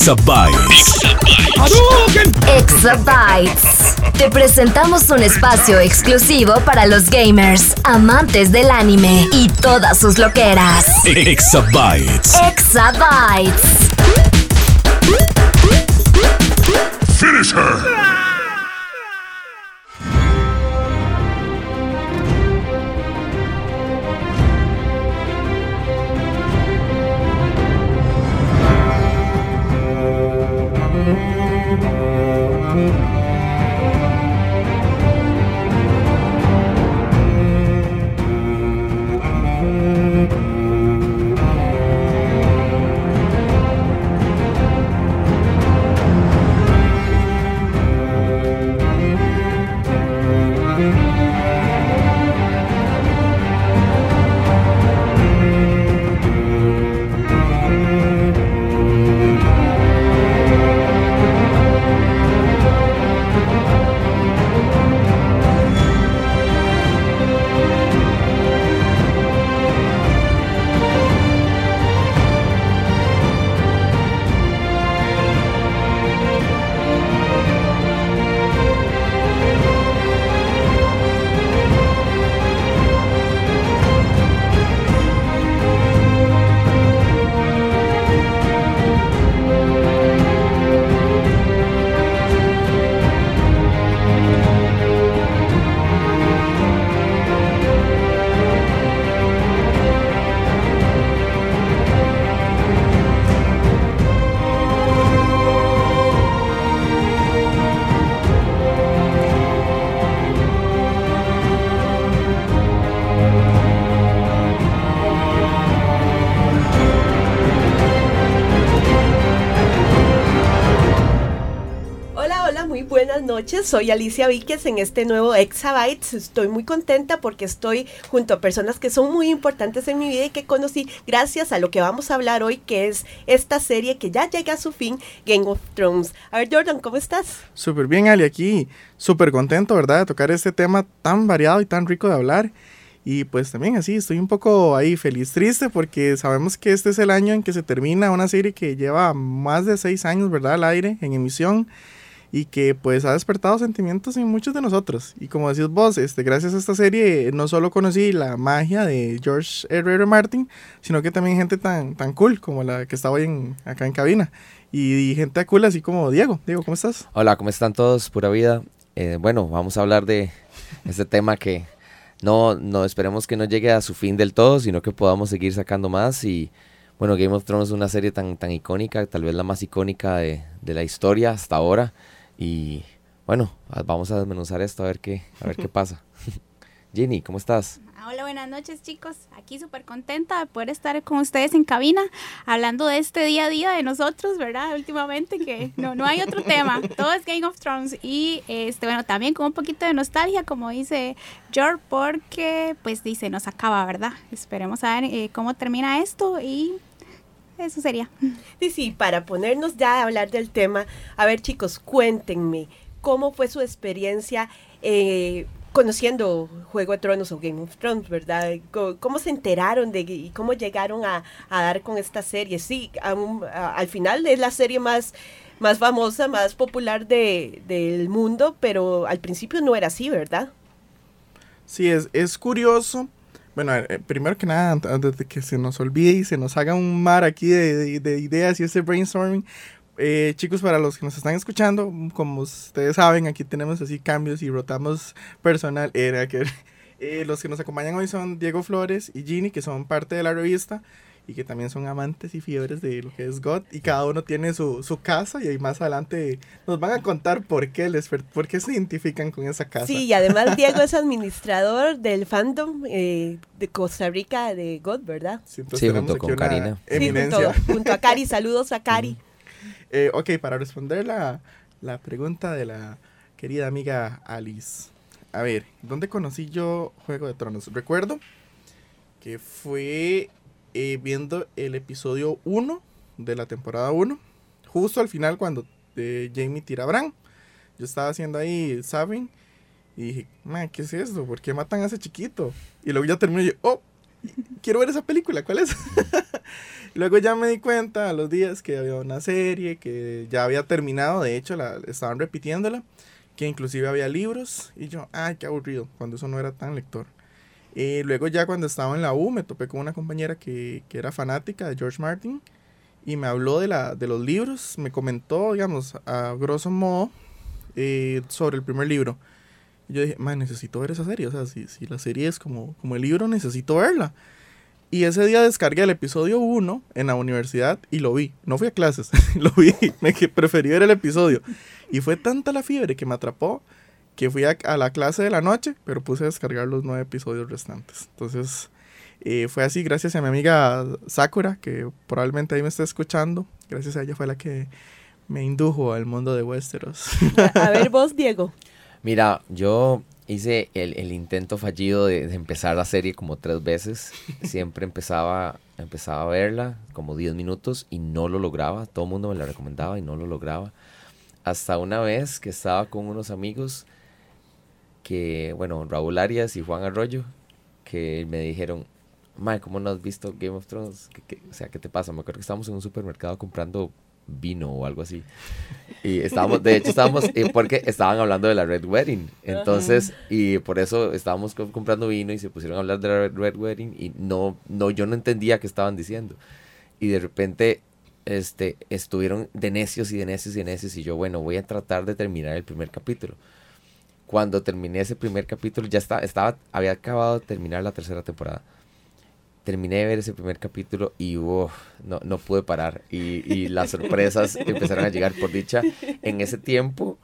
Exabytes. Exabytes. Te presentamos un espacio exclusivo para los gamers, amantes del anime y todas sus loqueras. Exabytes. Exabytes. Finish her. Soy Alicia Víquez en este nuevo Exabytes. Estoy muy contenta porque estoy junto a personas que son muy importantes en mi vida y que conocí gracias a lo que vamos a hablar hoy, que es esta serie que ya llega a su fin, Game of Thrones. A ver, Jordan, ¿cómo estás? Súper bien, Ali, aquí. Súper contento, ¿verdad? De tocar este tema tan variado y tan rico de hablar. Y pues también así, estoy un poco ahí feliz, triste, porque sabemos que este es el año en que se termina una serie que lleva más de seis años, ¿verdad? Al aire, en emisión y que pues ha despertado sentimientos en muchos de nosotros. Y como decís vos, este, gracias a esta serie no solo conocí la magia de George R. R. Martin, sino que también gente tan, tan cool como la que está hoy en, acá en cabina. Y, gente cool así como Diego. Diego, ¿cómo estás? Hola, ¿cómo están todos? Pura vida. Eh, bueno, vamos a hablar de este tema que no, no esperemos que no llegue a su fin del todo, sino que podamos seguir sacando más y... Bueno, Game of Thrones es una serie tan, tan icónica, tal vez la más icónica de, de la historia hasta ahora. Y bueno, vamos a desmenuzar esto a ver qué, a ver qué pasa. Ginny, ¿cómo estás? Ah, hola, buenas noches chicos. Aquí súper contenta de poder estar con ustedes en cabina hablando de este día a día de nosotros, ¿verdad? Últimamente que no, no hay otro tema, todo es Game of Thrones y este bueno, también con un poquito de nostalgia, como dice George, porque pues dice, nos acaba, ¿verdad? Esperemos a ver eh, cómo termina esto y eso sería. Sí, sí, para ponernos ya a hablar del tema, a ver chicos, cuéntenme, ¿cómo fue su experiencia eh, conociendo Juego de Tronos o Game of Thrones, verdad? ¿Cómo, se enteraron de y cómo llegaron a, dar con esta serie? Sí, al final es la serie más más famosa, más popular de, del mundo, pero al principio no era así, ¿verdad? Sí, es, es curioso bueno, eh, primero que nada, antes de que se nos olvide y se nos haga un mar aquí de, ideas y ese brainstorming, eh, chicos, para los que nos están escuchando, como ustedes saben, aquí tenemos así cambios y rotamos personal. Era que eh, los que nos acompañan hoy son Diego Flores y Ginny, que son parte de la revista. Y que también son amantes y fiebres de lo que es God y cada uno tiene su, su casa y ahí más adelante nos van a contar por qué les por qué se identifican con esa casa. Sí, y además Diego es administrador del fandom eh, de Costa Rica de God, ¿verdad? Sí, entonces Sí, tenemos junto aquí con una Karina. Sí, Eminencia. junto, junto a Cari, saludos a Cari. Eh, ok, para responder la, la pregunta de la querida amiga Alice. A ver, ¿dónde conocí yo Juego de Tronos? Recuerdo que fue eh, viendo el episodio 1 de la temporada 1, justo al final cuando eh, Jamie tira a Bran. Yo estaba haciendo ahí Sabin y dije, man, ¿qué es esto? ¿Por qué matan a ese chiquito? Y luego ya terminé y yo, oh, quiero ver esa película, ¿cuál es? Luego ya me di cuenta a los días que había una serie que ya había terminado, de hecho la estaban repitiéndola, que inclusive había libros y yo, ay, qué aburrido, cuando eso no era tan lector. Y luego ya cuando estaba en la U me topé con una compañera que, que era fanática de George Martin y me habló de, la, de los libros, me comentó, digamos, a grosso modo eh, sobre el primer libro. Y yo dije, man, necesito ver esa serie, o sea, si, si la serie es como, como el libro, necesito verla. Y ese día descargué el episodio 1 en la universidad y lo vi. No fui a clases, lo vi. Me preferí ver el episodio. Y fue tanta la fiebre que me atrapó que fui a, a la clase de la noche, pero puse a descargar los nueve episodios restantes. Entonces, eh, fue así gracias a mi amiga Sakura, que probablemente ahí me está escuchando. Gracias a ella fue la que me indujo al mundo de Westeros. A, ver vos, Diego. Mira, yo hice el, el intento fallido de, de empezar la serie como tres veces. Siempre empezaba, empezaba a verla como 10 minutos y no lo lograba. Todo el mundo me la recomendaba y no lo lograba. Hasta una vez que estaba con unos amigos que, bueno, Raúl Arias y Juan Arroyo, que me dijeron, Mae, ¿cómo no has visto Game of Thrones? ¿Qué- qué- o sea, ¿qué te pasa? Me acuerdo que estábamos en un supermercado comprando vino o algo así. Y estábamos, de hecho, estábamos, eh, porque estaban hablando de la Red Wedding. Entonces, y por eso estábamos co- comprando vino y se pusieron a hablar de la Red, Red Wedding y no, no, yo no entendía qué estaban diciendo. Y de repente, este, estuvieron de necios y de necios y de necios y yo, bueno, voy a tratar de terminar el primer capítulo. Cuando terminé ese primer capítulo, ya estaba, estaba, había acabado de terminar la tercera temporada terminé de ver ese primer capítulo y uf, no, no pude parar. Y, y las sorpresas empezaron a llegar por dicha. En ese tiempo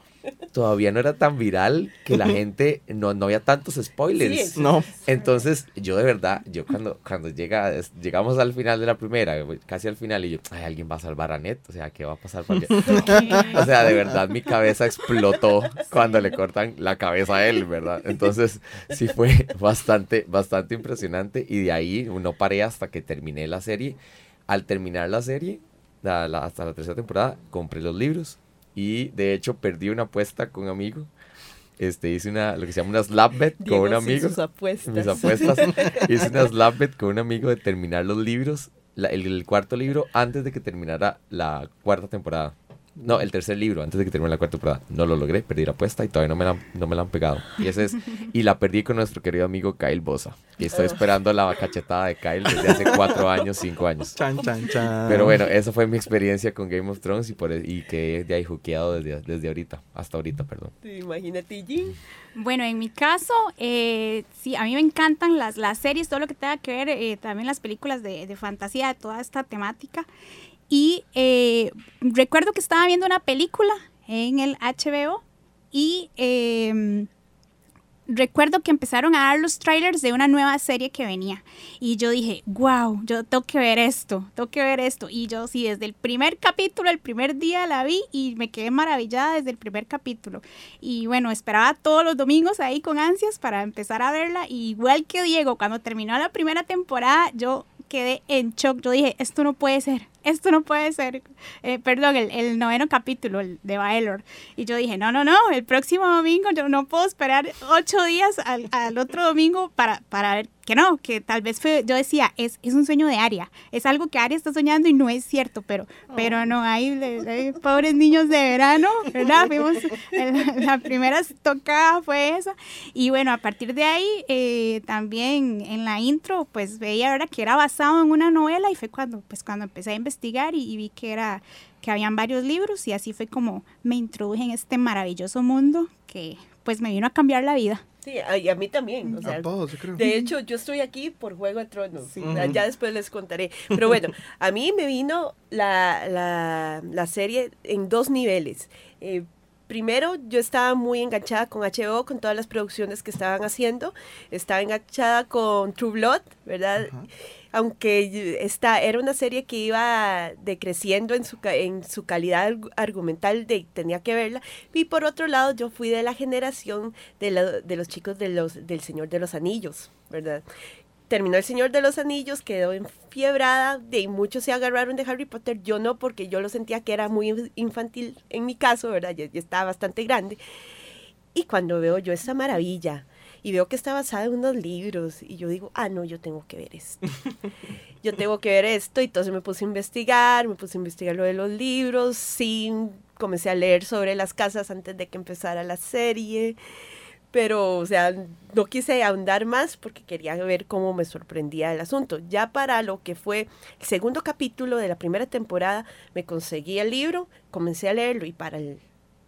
todavía no era tan viral que la gente, no, no había tantos spoilers. Sí, no, Entonces, yo de verdad, yo cuando, cuando llega, es- llegamos al final de la primera, casi al final, y yo, ay, alguien va a salvar a Ned, o sea, ¿qué va a pasar? Para que-?" O sea, de verdad, mi cabeza explotó cuando le cortan la cabeza a él, ¿verdad? Entonces, sí fue bastante, bastante impresionante, y de ahí no paré hasta que terminé la serie. Al terminar la serie, la- la- hasta la tercera temporada, compré los libros, y de hecho perdí una apuesta con un amigo. Este, hice una, lo que se llama una slap bet con un amigo sus apuestas. mis apuestas. Hice una slap bet con un amigo de terminar los libros, la- el, el cuarto libro, antes de que terminara la cuarta temporada. No, el tercer libro, antes de que termine la cuarta temporada. No lo logré, perdí la apuesta y todavía no me la, han- no me la han pegado. Y, ese es, y la perdí con nuestro querido amigo Kyle Bosa. Y estoy esperando la cachetada de Kyle desde hace cuatro años, cinco años. chan, chan, chan. Pero bueno, esa fue mi experiencia con Game of Thrones y, por, e- y que de ahí juqueado desde, desde ahorita, hasta ahorita, perdón. Imagínate, Jean. Bueno, en mi caso, eh, sí, a mí me encantan las, las series, todo lo que tenga que ver, eh, también las películas de, de fantasía, de toda esta temática. Y eh, recuerdo que estaba viendo una película en el HBO y eh, recuerdo que empezaron a dar los trailers de una nueva serie que venía. Y yo dije, wow, yo tengo que ver esto, tengo que ver esto. Y yo sí, desde el primer capítulo, el primer día la vi y me quedé maravillada desde el primer capítulo. Y bueno, esperaba todos los domingos ahí con ansias para empezar a verla. Y igual que Diego, cuando terminó la primera temporada, yo quedé en shock. Yo dije, esto no puede ser, esto no puede ser. Eh, perdón, el, noveno capítulo, el de Baelor. Y yo dije, no, no, no, el próximo domingo yo no puedo esperar ocho días al, al otro domingo para, para ver que no, que tal vez fue, yo decía, es, es un sueño de Aria, es algo que Aria está soñando y no es cierto, pero, pero no, hay, hay pobres niños de verano, ¿verdad? Fuimos, la primera tocada fue esa, y bueno, a partir de ahí, eh, también en la intro, pues veía, ¿verdad? Que era basado en una novela y fue cuando, pues cuando empecé a investigar y, y vi que era, que habían varios libros y así fue como me introduje en este maravilloso mundo que pues me vino a cambiar la vida. Sí, a, y a mí también. O sea, a todos, yo creo. De hecho, yo estoy aquí por Juego de Tronos. Sí. Ya después les contaré. Pero bueno, a mí me vino la, la, la serie en dos niveles. Eh, primero, yo estaba muy enganchada con HBO, con todas las producciones que estaban haciendo. Estaba enganchada con True Blood, ¿verdad? Aunque esta era una serie que iba decreciendo en su, en su calidad argu- argumental, tenía que verla. Y por otro lado, yo fui de la generación de, de los chicos de los, del Señor de los Anillos, ¿verdad? Terminó El Señor de los Anillos, quedó enfiebrada, de muchos se agarraron de Harry Potter, yo no, porque yo lo sentía que era muy infantil en mi caso, ¿verdad? Ya, ya estaba bastante grande. Y cuando veo yo esta maravilla y veo que está basada en unos libros y yo digo, ah, no, yo tengo que ver esto. yo tengo que ver esto y entonces me puse a investigar, me puse a investigar lo de los libros, sí, comencé a leer sobre las casas antes de que empezara la serie, pero, o sea, no quise ahondar más porque quería ver cómo me sorprendía el asunto. Ya para lo que fue el segundo capítulo de la primera temporada, me conseguí el libro, comencé a leerlo y para el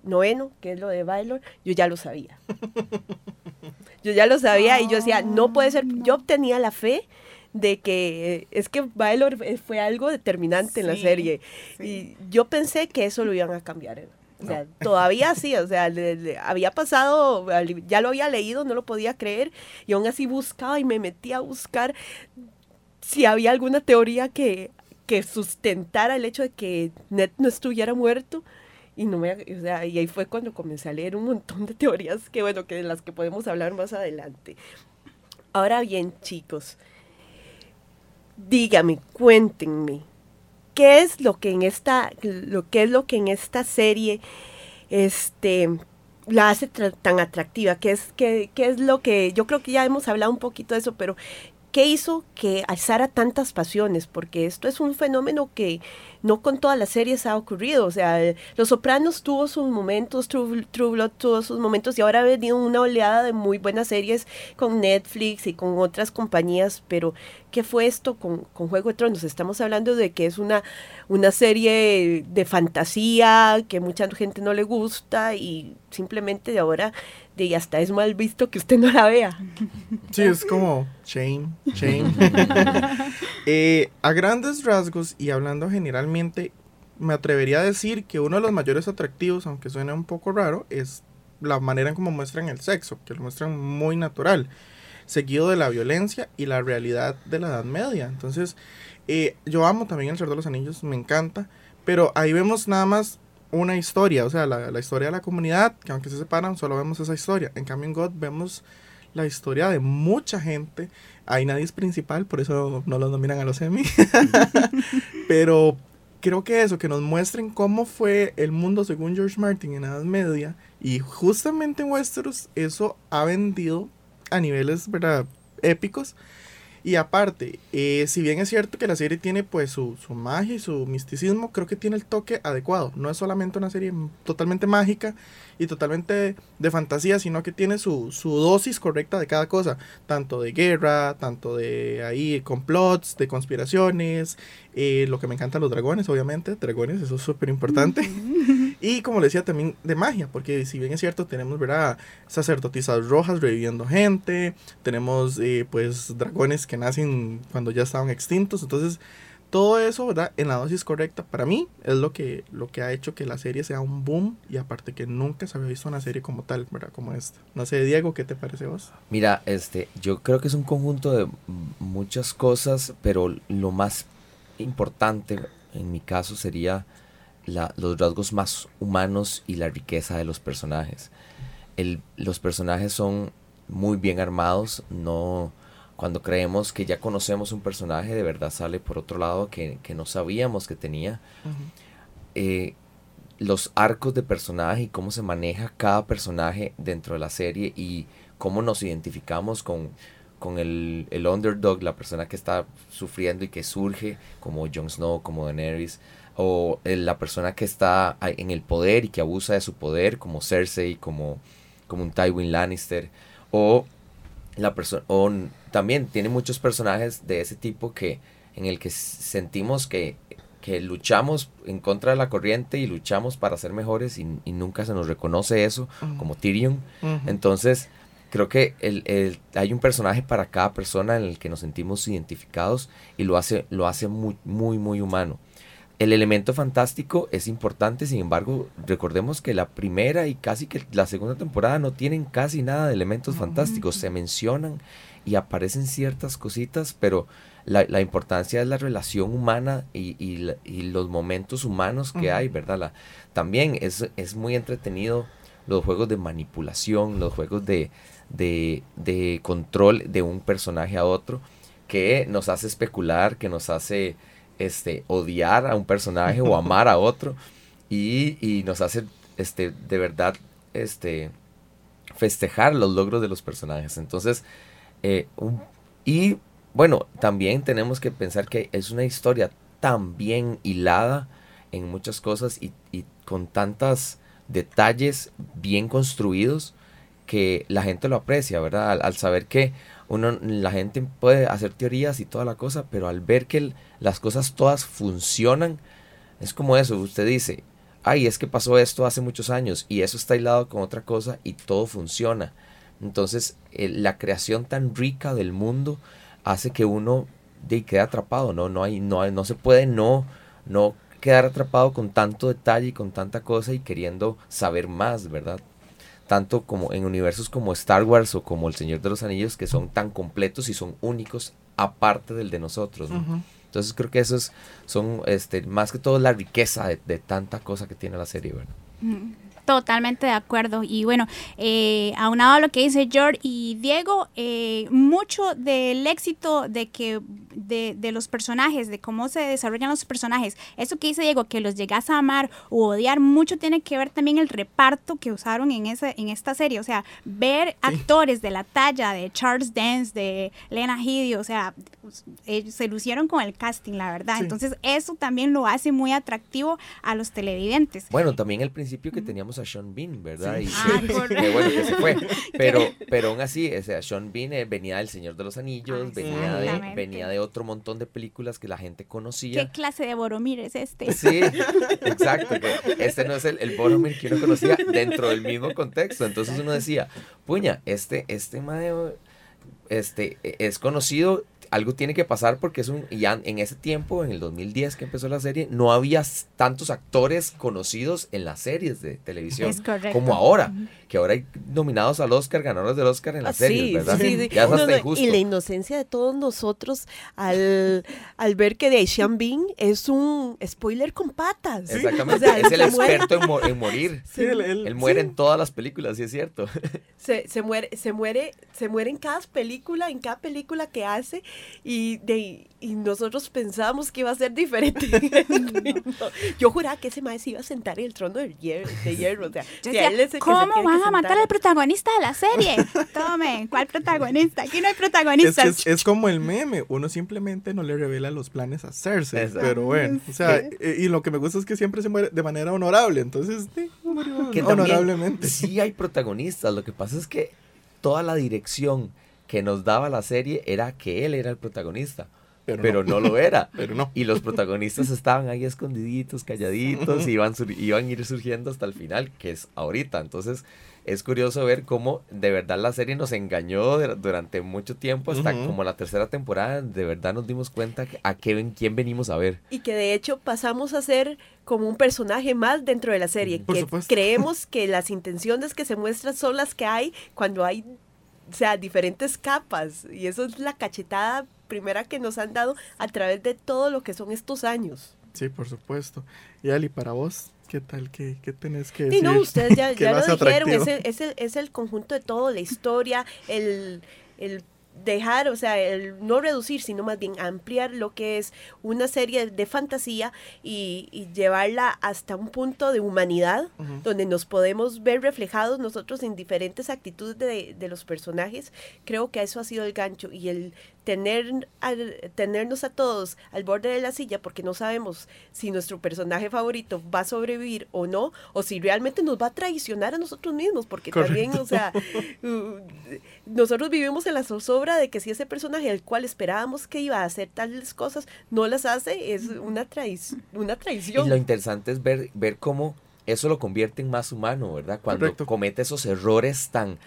noveno, que es lo de Baylor, yo ya lo sabía. Yo ya lo sabía y yo decía, no puede ser. Yo tenía la fe de que eh, es que Baylor eh, fue algo determinante en la serie. sí. Y yo pensé que eso lo iban a cambiar. eh. O sea, todavía sí, o sea, le- le- había pasado, ya lo había leído, no lo podía creer, y aún así buscaba y me metía a buscar si había alguna teoría que, que sustentara el hecho de que Ned no estuviera muerto. Y no me, o sea, y ahí fue cuando comencé a leer un montón de teorías que bueno, que de las que podemos hablar más adelante. Ahora bien, chicos, dígame, cuéntenme, ¿qué es lo que en esta, lo es lo que en esta serie, este, la hace tan atractiva? ¿Qué es, qué, qué es lo que, yo creo que ya hemos hablado un poquito de eso, pero ¿qué hizo que alzara tantas pasiones? Porque esto es un fenómeno que no con todas las series ha ocurrido. O sea, Los Sopranos tuvo sus momentos, True, True tuvo sus momentos y ahora ha venido una oleada de muy buenas series con Netflix y con otras compañías, pero ¿qué fue esto con, con Juego de Tronos? Estamos hablando de que es una, una serie de fantasía que mucha gente no le gusta y simplemente de ahora de hasta es mal visto que usted no la vea. Sí, es como shame, shame. Eh, a grandes rasgos y hablando generalmente, me atrevería a decir que uno de los mayores atractivos, aunque suene un poco raro, es la manera en cómo muestran el sexo, que lo muestran muy natural, seguido de la violencia y la realidad de la Edad Media. Entonces, eh, yo amo también El Señor de los Anillos, me encanta, pero ahí vemos nada más una historia, o sea, la, la historia de la comunidad, que aunque se separan, solo vemos esa historia. En cambio, en God vemos la historia de mucha gente. Ahí nadie es principal, por eso no los nominan a los Emmy. Pero creo que eso, que nos muestren cómo fue el mundo según George Martin en Edad Media. Y justamente en Westeros eso ha vendido a niveles, ¿verdad? Épicos. Y aparte, eh, si bien es cierto que la serie tiene pues su, su magia y su misticismo, creo que tiene el toque adecuado. No es solamente una serie totalmente mágica y totalmente de fantasía, sino que tiene su, su dosis correcta de cada cosa. Tanto de guerra, tanto de ahí complots, de conspiraciones, eh, lo que me encantan los dragones, obviamente. Dragones, eso es súper importante. Y como le decía, también de magia, porque si bien es cierto, tenemos, ¿verdad? Sacerdotisas rojas reviviendo gente, tenemos, eh, pues, dragones que nacen cuando ya estaban extintos, entonces, todo eso, ¿verdad? En la dosis correcta, para mí, es lo que, lo que ha hecho que la serie sea un boom, y aparte que nunca se había visto una serie como tal, ¿verdad? Como esta. No sé, Diego, ¿qué te parece vos? Mira, este, yo creo que es un conjunto de muchas cosas, pero lo más importante en mi caso sería la- los rasgos más humanos y la riqueza de los personajes. El- los personajes son muy bien armados, no cuando creemos que ya conocemos un personaje, de verdad sale por otro lado que, que no sabíamos que tenía. Eh, los arcos de personaje y cómo se maneja cada personaje dentro de la serie y cómo nos identificamos con, con el, el underdog, la persona que está sufriendo y que surge, como Jon Snow, como Daenerys, o el- la persona que está en el poder y que abusa de su poder, como Cersei, como, como un Tywin Lannister, o la persona, o también tiene muchos personajes de ese tipo que en el que sentimos que, que luchamos en contra de la corriente y luchamos para ser mejores y, y nunca se nos reconoce eso, como Tyrion. Entonces, creo que el, el- hay un personaje para cada persona en el que nos sentimos identificados y lo hace, lo hace muy, muy, muy humano. El elemento fantástico es importante, sin embargo, recordemos que la primera y casi que la segunda temporada no tienen casi nada de elementos fantásticos. Se mencionan y aparecen ciertas cositas, pero la, la importancia es la relación humana y, y la- y los momentos humanos que hay, ¿verdad? La- también es, es muy entretenido los juegos de manipulación, los juegos de, de, de control de un personaje a otro, que nos hace especular, que nos hace este, odiar a un personaje o amar a otro, y, y nos hace este, de verdad este, festejar los logros de los personajes. Entonces, eh, un- y bueno, también tenemos que pensar que es una historia tan bien hilada en muchas cosas y, y con tantos detalles bien construidos que la gente lo aprecia, ¿verdad? Al, al saber que uno, la gente puede hacer teorías y toda la cosa, pero al ver que el- las cosas todas funcionan, es como eso, usted dice, ay, es que pasó esto hace muchos años y eso está hilado con otra cosa y todo funciona. Entonces, eh, la creación tan rica del mundo hace que uno de, quede atrapado, ¿no? No, hay, no, hay- no se puede no, no quedar atrapado con tanto detalle y con tanta cosa y queriendo saber más, ¿verdad? Tanto como en universos como Star Wars o como El Señor de los Anillos, que son tan completos y son únicos aparte del de nosotros, ¿no? Entonces creo que eso es, son este, más que todo la riqueza de, de tanta cosa que tiene la serie, ¿verdad? Totalmente de acuerdo. Y bueno, eh, aunado a lo que dice George y Diego, eh, mucho del éxito de que de, de los personajes, de cómo se desarrollan los personajes, eso que dice Diego, que los llegas a amar o odiar, mucho tiene que ver también el reparto que usaron en ese, en esta serie. O sea, ver actores de la talla de Charles Dance, de Lena Headey, o sea, ellos se lucieron con el casting, la verdad. Sí. Entonces, eso también lo hace muy atractivo a los televidentes. Bueno, también al principio que teníamos a Sean Bean, ¿verdad? Y Ah, que- correcto. que bueno que se fue. Pero, pero aún así, o sea, Sean Bean eh, venía del Señor de los Anillos, Ah, venía, de, venía de otro montón de películas que la gente ¿Qué conocía. clase de Boromir es este? Sí, exacto. que este no es el, el Boromir que uno conocía dentro del mismo contexto. Entonces uno decía, puña, este, este mae, este, e- es conocido, algo tiene que pasar porque es un, ya en ese tiempo, en el 2010 que empezó la serie, no había tantos actores conocidos en las series de televisión como ahora, que ahora hay nominados al Oscar, ganadores del Oscar en Ah, las series, sí, ¿verdad? sí, sí. Ya es No, hasta no, injusto. y la inocencia de todos nosotros al, al ver que de Sean Bean es un spoiler con patas. Exactamente, O sea, es el experto en, mo- en morir. Él- él- Él muere en todas las películas, sí es cierto. se, se muere, se muere, se muere en cada película, en cada película que hace, y de y nosotros pensábamos que iba a ser diferente. No, Yo juraba que ese maestro iba a sentar en el trono de hierro. De hierro o sea, Yo decía, él es el que se ¿Cómo que van a matar al protagonista de la serie? Tome, ¿cuál protagonista? Aquí no hay Es, protagonistas. que es, es como el meme, uno simplemente no le revela los planes a Cersei, Exacto. pero bueno, o sea, eh, y lo que me gusta es que siempre se muere de manera honorable, entonces sí, murió que también honorablemente. sí hay protagonistas. Lo que pasa es que toda la dirección que nos daba la serie era que él era el protagonista. Pero Pero, no. lo era. Pero no. Y los protagonistas estaban ahí escondiditos, calladitos, y iban, iban a ir surgiendo hasta el final, que es ahorita. Entonces, es curioso ver cómo de verdad la serie nos engañó de- durante mucho tiempo, hasta como la tercera temporada, de verdad nos dimos cuenta a qué, quién venimos a ver. Y que de hecho pasamos a ser como un personaje más dentro de la serie. Por que supuesto. creemos que las intenciones que se muestran son las que hay cuando hay, o sea, diferentes capas. Y eso es la cachetada primera que nos han dado a través de todo lo que son estos años. Sí, por supuesto. Y Ali, para vos, ¿qué tal? ¿Qué, qué tenés que Sí, decir? no, ustedes ya, ya lo lo dijeron, es el, es, el, es el conjunto de todo, la historia, el, el dejar, o sea, el no reducir, sino más bien ampliar lo que es una serie de fantasía y, y llevarla hasta un punto de humanidad, donde nos podemos ver reflejados nosotros en diferentes actitudes de, de los personajes. Creo que eso ha sido el gancho y el tener al- tenernos a todos al borde de la silla porque no sabemos si nuestro personaje favorito va a sobrevivir o no, o si realmente nos va a traicionar a nosotros mismos, porque también, o sea, nosotros vivimos en la zozobra de que si ese personaje al cual esperábamos que iba a hacer tales cosas no las hace, es una, traic- una Y traición. lo interesante es ver, ver cómo eso lo convierte en más humano, ¿verdad? Cuando Correcto. comete esos errores tan,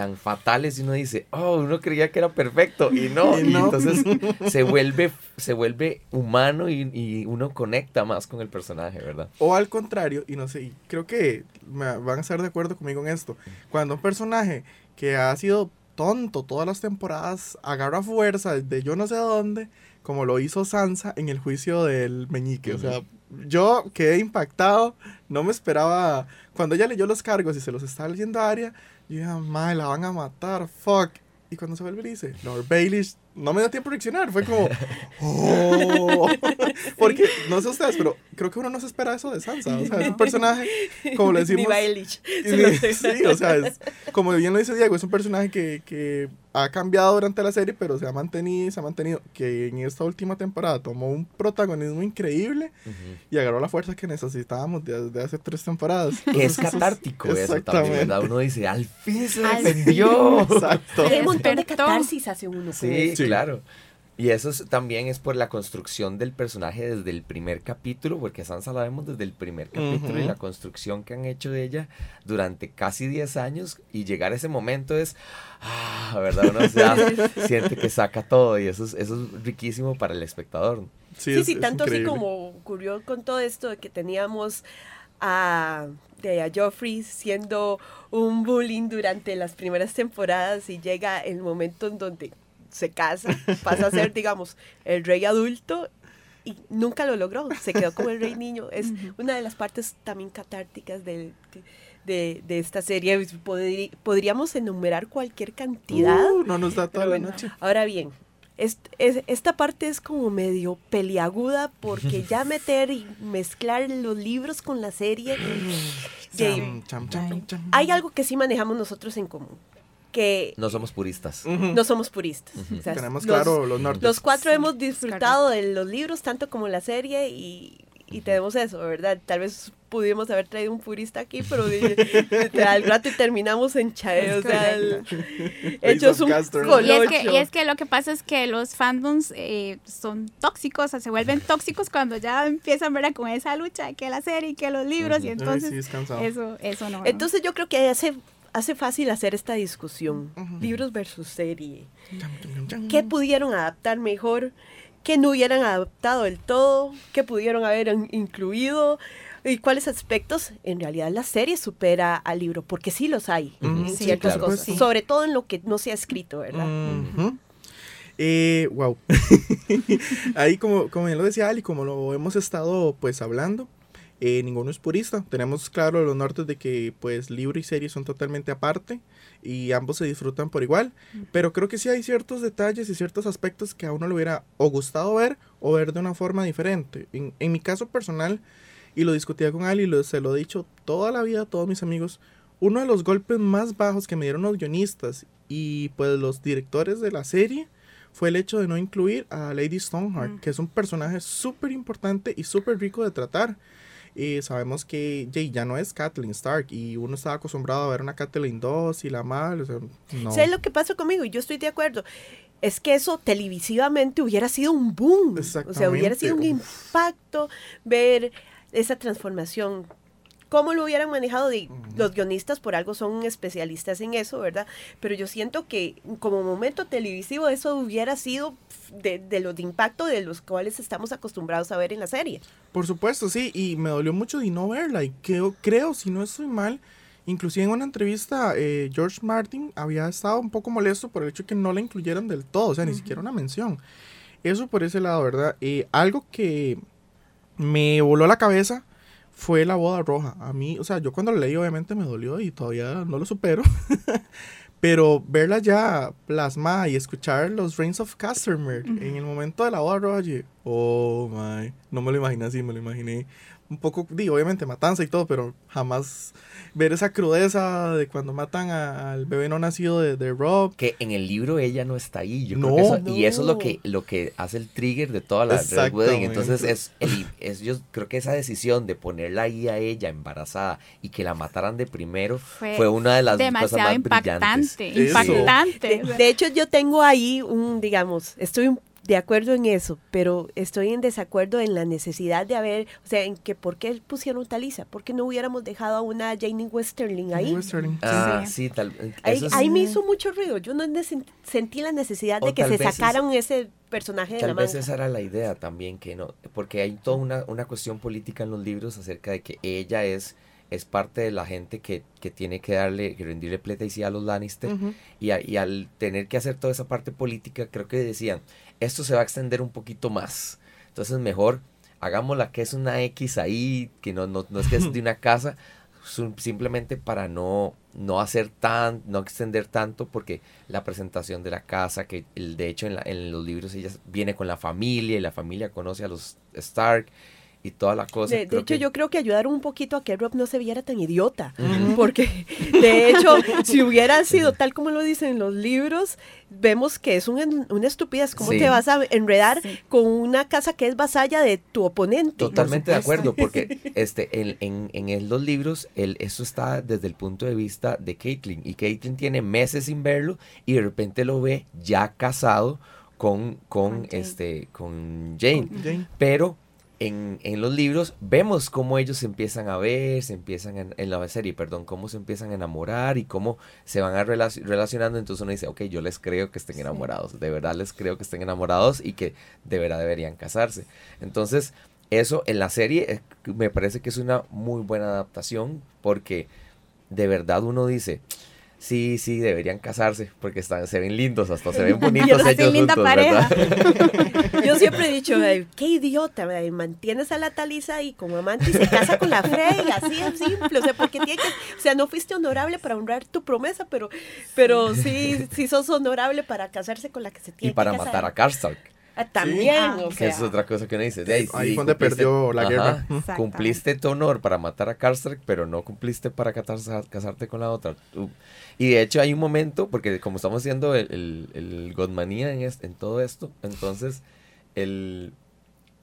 tan fatales y uno dice, oh, uno creía que era perfecto y no. Y Y no. entonces se vuelve, se vuelve humano y, y uno conecta más con el personaje, ¿verdad? O al contrario, y no sé, y creo que me van a estar de acuerdo conmigo en esto. Cuando un personaje que ha sido tonto todas las temporadas agarra fuerza de yo no sé dónde, como lo hizo Sansa en el juicio del meñique. O sea, yo quedé impactado, no me esperaba. Cuando ella leyó los cargos y se los estaba leyendo a Arya, dije, madre, la van a matar, fuck. Y cuando se vuelve y dice, Lord Baelish, no me dio tiempo a reaccionar. Fue como, oh. Porque, no sé ustedes, pero creo que uno no se espera eso de Sansa. O sea, es un personaje, como le decimos. Ni Baelish. sí, o sea, es, como bien lo dice Diego, es un personaje que, que ha cambiado durante la serie, pero se ha mantenido y se ha mantenido. Que en esta última temporada tomó un protagonismo increíble y agarró la fuerza que necesitábamos desde hace tres temporadas. Que es eso catártico eso también. Uno dice, al fin se defendió. Exacto. Hay un montón de catarsis hace uno. Sí, eso. Sí. claro. Y eso es- también es por la construcción del personaje desde el primer capítulo, porque a Sansa la vemos desde el primer capítulo y la construcción que han hecho de ella durante casi 10 años y llegar a ese momento es, ah, ¿verdad? Uno ya siente que saca todo y eso es, eso es riquísimo para el espectador. Sí, es- sí, tanto así como ocurrió con todo esto de que teníamos a, de, a Joffrey siendo un bullying durante las primeras temporadas y llega el momento en donde se casa, pasa a ser, digamos, el rey adulto y nunca lo logró, se quedó como el rey niño. Es una de las partes también catárticas del- de, de esta serie. Podri- podríamos enumerar cualquier cantidad. Uh, no nos da toda la bueno, noche. Ahora bien, est- es- esta parte es como medio peliaguda porque ya meter y mezclar los libros con la serie, de- Cham, cham, cham, cham. hay algo que sí manejamos nosotros en común, que No somos puristas. No somos puristas. O sea, Tenemos los- claro los nortes. Los cuatro Sí, hemos disfrutado de los libros tanto como la serie y, y tenemos eso, ¿verdad? Tal vez pudimos haber traído un purista aquí, pero al rato y terminamos en chae, o sea, el- hechos un. Y es, que, colocho. y es que lo que pasa es que los fandoms eh, son tóxicos, o sea, se vuelven tóxicos cuando ya empiezan ¿verdad? con esa lucha de que la serie y que los libros, y entonces Ay, sí, es cansado. eso, eso no. Entonces yo creo que hace, hace fácil hacer esta discusión, libros versus serie. ¿Qué pudieron adaptar mejor? ¿Qué no hubieran adaptado del todo? ¿Qué pudieron haber in- incluido? ¿Y cuáles aspectos en realidad la serie supera al libro? Porque sí los hay Ujú. en Sí, ciertas claro. cosas, Sí. sobre todo en lo que no se ha escrito, ¿verdad? Ujú. Eh, wow. Ahí como, como bien lo decía Ali, como lo hemos estado pues hablando, eh, ninguno es purista. Tenemos claro los nortes de que pues libro y serie son totalmente aparte y ambos se disfrutan por igual. Pero creo que sí hay ciertos detalles y ciertos aspectos que a uno le hubiera o gustado ver o ver de una forma diferente. En, en mi caso personal, y lo discutía con Ali, lo, se lo he dicho toda la vida a todos mis amigos, uno de los golpes más bajos que me dieron los guionistas y pues los directores de la serie fue el hecho de no incluir a Lady Stoneheart, Mm. que es un personaje súper importante y súper rico de tratar. Y sabemos que Jay ya no es Kathleen Stark y uno estaba acostumbrado a ver una Kathleen 2 y la mal, o sea, no. ¿Sabes lo que pasa conmigo? Y yo estoy de acuerdo. Es que eso televisivamente hubiera sido un boom. O sea, hubiera sido un impacto ver esa transformación. ¿Cómo lo hubieran manejado? Los guionistas por algo son especialistas en eso, ¿verdad? Pero yo siento que como momento televisivo eso hubiera sido de, de los de impacto de los cuales estamos acostumbrados a ver en la serie. Por supuesto, sí, y me dolió mucho de no verla. Y creo, creo si no estoy mal, inclusive en una entrevista, eh, George Martin había estado un poco molesto por el hecho de que no la incluyeran del todo, o sea, ni siquiera una mención. Eso por ese lado, ¿verdad? Eh, algo que me voló la cabeza fue la boda roja. A mí, o sea, yo cuando la leí obviamente me dolió y todavía no lo supero. Pero verla ya plasmada y escuchar los Reigns of Castamere en el momento de la boda roja, yo, oh my, no me lo imaginé así, me lo imaginé un poco, digo, obviamente matanza y todo, pero jamás ver esa crudeza de cuando matan a- al bebé no nacido de, de Rob. Que en el libro ella no está ahí. Yo No. creo que eso- y eso es lo que, lo que hace el trigger de toda la Red Wedding. Entonces es, el- es yo creo que esa decisión de ponerla ahí a ella embarazada y que la mataran de primero fue, Fue una de las cosas más brillantes. impactante, Eso. impactante. De, de hecho, yo tengo ahí un, digamos, estoy un de acuerdo en eso, pero estoy en desacuerdo en la necesidad de haber, o sea, en que por qué pusieron Talisa, por qué no hubiéramos dejado a una Janie Westerling ahí. Westerling. Ah, Sí. sí, tal Ahí, eso es- ahí me hizo mucho ruido. Yo no sentí la necesidad O de que tal se vez es- sacaran ese personaje de Tal la vez manga. esa era la idea también, que no, porque hay toda una, una cuestión política en los libros acerca de que ella es, es parte de la gente que, que tiene que darle, que rendirle pleitesía a los Lannister, y, a- y al tener que hacer toda esa parte política, creo que decían, esto se va a extender un poquito más, entonces mejor hagámosla que es una X ahí, que no, no, no es que es de una casa, simplemente para no, no hacer tan, no extender tanto, porque la presentación de la casa, que el, de hecho en, la- en los libros ella viene con la familia y la familia conoce a los Stark y toda la cosa. De, hecho, que- yo creo que ayudaron un poquito a que Rob no se viera tan idiota. Porque, de hecho, si hubiera sido tal como lo dicen los libros, vemos que es un- una estupidez. ¿Cómo Sí. te vas a enredar Sí. con una casa que es vasalla de tu oponente? Totalmente de acuerdo, porque este, en, en, en los libros, el, eso está desde el punto de vista de Caitlyn. Y Caitlyn tiene meses sin verlo y de repente lo ve ya casado con, con, Con Jane. este, con Jane. Jane. Pero en, en los libros vemos cómo ellos se empiezan a ver, se empiezan en, en la serie, perdón, cómo se empiezan a enamorar y cómo se van a relac- relacionando. Entonces uno dice, ok, yo les creo que estén Sí. enamorados, de verdad les creo que estén enamorados y que de verdad deberían casarse. Entonces, eso en la serie eh, me parece que es una muy buena adaptación porque de verdad uno dice, sí, sí, deberían casarse porque están, se ven lindos, hasta se ven bonitos ellos linda juntos, pareja. ¿verdad? Yo siempre he dicho, "Ay, qué idiota, ¿verdad? mantienes a la Talisa ahí como amante y se casa con la Frey, así es simple, o sea, porque tiene que, o sea, no fuiste honorable para honrar tu promesa, pero, pero sí, sí sos honorable para casarse con la que se tiene Y para que casar. matar a Karstark. Ah, también, Ah. o es otra cosa que uno dice. de ahí, Ahí sí, fue donde perdió la Ajá, guerra. Cumpliste tu honor para matar a Karstark, pero no cumpliste para catarse- casarte con la otra. Tú- Y de hecho hay un momento, porque como estamos haciendo el, el, el Godmanía en, en todo esto, entonces el,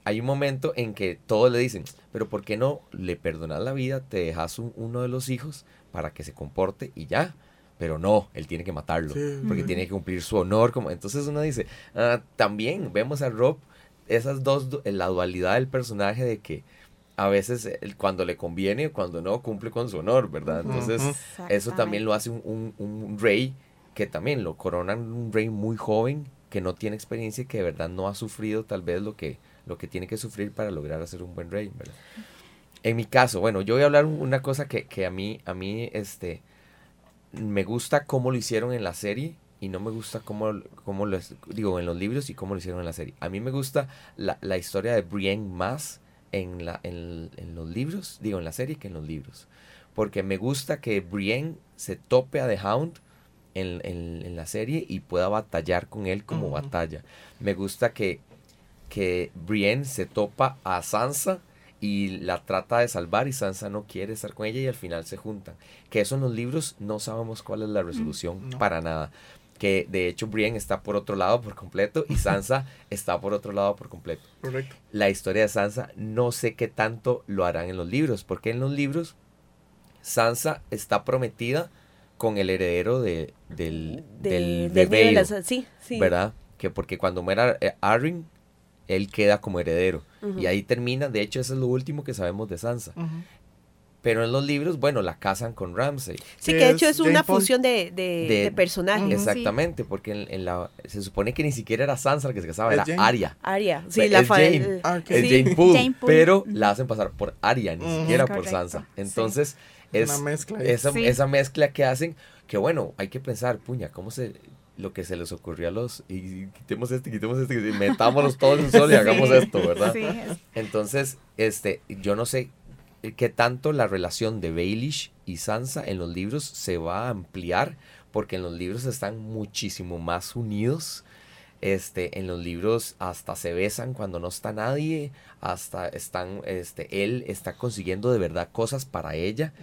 hay un momento en que todos le dicen, pero ¿por qué no le perdonas la vida, te dejas un- uno de los hijos para que se comporte y ya? Pero no, él tiene que matarlo, Sí. porque tiene que cumplir su honor. Como, entonces uno dice, ah, también vemos a Rob, esas dos, la dualidad del personaje de que a veces él, cuando le conviene, cuando no, cumple con su honor, ¿verdad? Entonces eso también lo hace un, un- un rey que también lo coronan un rey muy joven, que no tiene experiencia y que de verdad no ha sufrido tal vez lo que, lo que tiene que sufrir para lograr hacer un buen rey, ¿verdad? En mi caso, bueno, yo voy a hablar un- una cosa que, que a mí, a mí, este, me gusta cómo lo hicieron en la serie y no me gusta cómo, cómo lo, digo, en los libros y cómo lo hicieron en la serie. A mí me gusta la, la historia de Brienne más en, la, en, en los libros, digo, en la serie que en los libros. Porque me gusta que Brienne se tope a The Hound en, en- en la serie y pueda batallar con él como batalla. Me gusta que, que Brienne se topa a Sansa y la trata de salvar y Sansa no quiere estar con ella y al final se juntan. Que eso en los libros no sabemos cuál es la resolución No. para nada. Que de hecho Brienne está por otro lado por completo y Sansa está por otro lado por completo. Correcto. La historia de Sansa no sé qué tanto lo harán en los libros, porque en los libros Sansa está prometida con el heredero de, del, de, del de bebé, las- sí, sí. ¿verdad? Que porque cuando muera eh, Arryn, él queda como heredero. Y ahí termina, de hecho eso es lo último que sabemos de Sansa. Pero en los libros, bueno, la casan con Ramsay. Sí, que de hecho es una Paul. fusión de, de, De- de personajes. Exactamente, porque en, en la, se supone que ni siquiera era Sansa la que se casaba, era Jane. Arya. Aria, sí, la es Jane. el- Ah. Es sí. Jane Poole, Jane Poole. pero la hacen pasar por Arya, ni siquiera por Sansa. sí. Entonces, Es es una mezcla. esa, Sí. esa mezcla que hacen, que bueno, hay que pensar, puña, ¿cómo se lo que se les ocurrió a los y quitemos este, quitemos este, y metámonos todos en un solo y hagamos esto, ¿verdad? Sí, es- Entonces, este, yo no sé qué tanto la relación de Baelish y Sansa en los libros se va a ampliar, porque en los libros están muchísimo más unidos. Este, en los libros hasta se besan cuando no está nadie, hasta están, este, él está consiguiendo de verdad cosas para ella,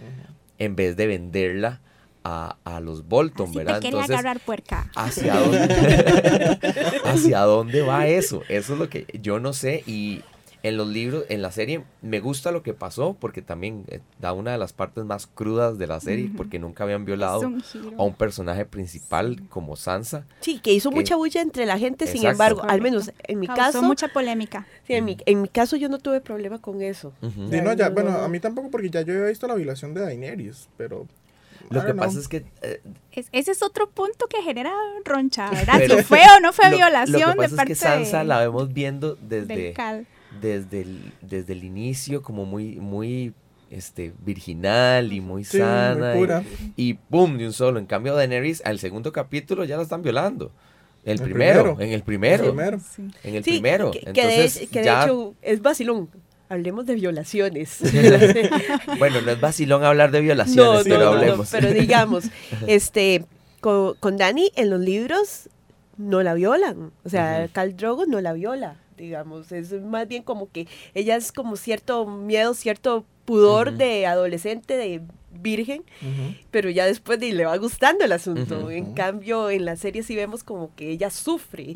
en vez de venderla a, a los Bolton, Así ¿verdad? te quería agarrar puerca. ¿Hacia dónde, ¿Hacia dónde va eso? Eso es lo que yo no sé y, En los libros, en la serie, me gusta lo que pasó porque también eh, da una de las partes más crudas de la serie porque nunca habían violado un a un personaje principal como Sansa. Sí, que hizo que- mucha bulla entre la gente, sin Exacto. embargo, al Correcto. menos en mi Causó caso, mucha polémica. sí, en, mi, en mi caso yo no tuve problema con eso. Ujú. Sí, no, ya, no, bueno, no. a mí tampoco porque ya yo había visto la violación de Daenerys, pero... Lo que pasa es que eh, Es- ese es otro punto que genera roncha, ¿verdad? Pero- si fue o no fue lo, violación lo que de pasa parte es que Sansa de- la vemos viendo desde, desde, el, desde el inicio como muy, muy este, virginal y muy Sí, muy sana. y- pura. Y, ¡pum! de un solo. En cambio, Daenerys, al segundo capítulo ya la están violando. El, El primero, primero. en el primero. El primero. Sí. En el Sí, primero. que, que de, Entonces, que de ya- hecho es vacilón. Hablemos de violaciones. Bueno, no es vacilón hablar de no, violaciones, pero no, no, hablemos. pero digamos, este, con, con Dani en los libros no la violan. O sea. Cal Drogo no la viola, digamos. Es más bien como que ella es como cierto miedo, cierto pudor de adolescente, de virgen, pero ya después de, le va gustando el asunto. En cambio, en la serie sí vemos como que ella sufre.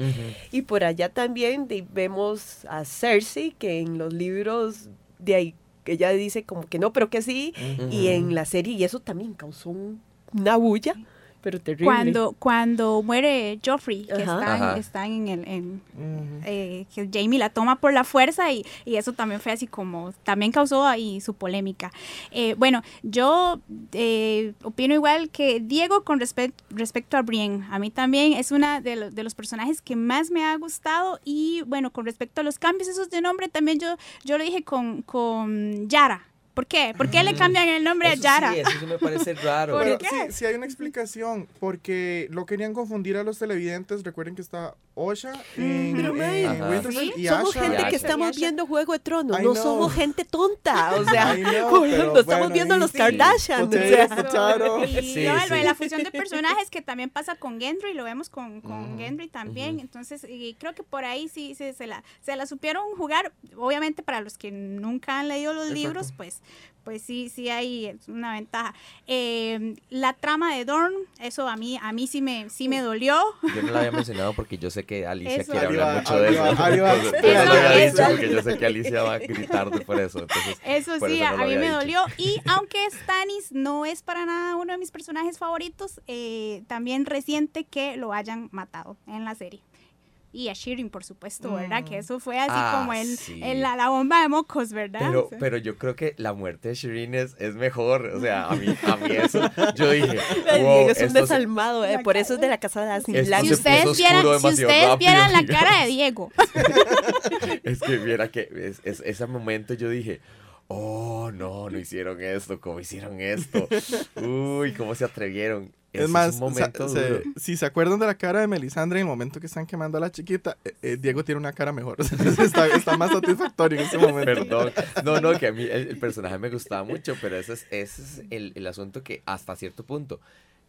Y por allá también de- vemos a Cersei, que en los libros de ahí, ella dice como que no, pero que sí. Y en la serie, y eso también causó un- una bulla, pero terrible. Cuando, cuando muere Joffrey, que Ajá. están, Ajá. están en el... en, Ujú. eh, que Jamie la toma por la fuerza y, y eso también fue así como, también causó ahí su polémica. Eh, bueno, yo eh, opino igual que Diego con respect- respecto a Brienne. A mí también es una de, lo- de los personajes que más me ha gustado y bueno, con respecto a los cambios esos de nombre, también yo, yo lo dije con, con Yara. ¿Por qué? ¿Por qué le cambian el nombre. Eso a Yara? Sí, eso sí me parece raro. ¿Por Pero qué? sí, sí hay una explicación, porque lo querían confundir a los televidentes. Recuerden que está Osha en, Pero, mae, en Ajá. Winterfell Sí, y somos Asha. gente que estamos viendo Juego de Tronos, no somos gente tonta, o sea, know, estamos bueno, viendo los sí. Kardashian, o sea. potato. Y Sí, no, sí. la fusión de personajes que también pasa con Gendry, lo vemos con, con. Gendry también. Entonces, y creo que por ahí sí, sí se, la, se la supieron jugar. Obviamente, para los que nunca han leído los Exacto. libros, pues pues sí, sí hay una ventaja. Eh, la trama de Dorn, eso a mí, a mí sí me, sí me dolió. Yo no la había mencionado porque yo sé que Alicia Eso. quiere hablar va- mucho de eso. Eso, porque yo sé que Alicia va a gritar por eso. Entonces, Eso por sí, eso no a mí me dicho. dolió. Y aunque Stannis no es para nada uno de mis personajes favoritos, eh, también resiente que lo hayan matado en la serie. Y a Shirin, por supuesto, ¿verdad? Que eso fue así Ah, como el, sí. el- la, la bomba de mocos, ¿verdad? Pero, O sea, pero yo creo que la muerte de Shireen es, es mejor. O sea, a mí, a mí eso, yo dije, wow, Diego, es un esto se- desalmado, eh, por eso es de la casa de. Esto si ustedes vieran, si ustedes rápido, vieran la cara de Diego, es que viera que es, es- ese momento yo dije, oh, no, no hicieron esto, ¿cómo hicieron esto? Uy, ¿cómo se atrevieron? Ese Es más, momento se- si se acuerdan de la cara de Melisandre en el momento que están quemando a la chiquita, eh, eh, Diego tiene una cara mejor. está, está más satisfactorio en ese momento. Perdón. No, no, que a mí el, el personaje me gustaba mucho, pero ese es, ese es el, el asunto que hasta cierto punto,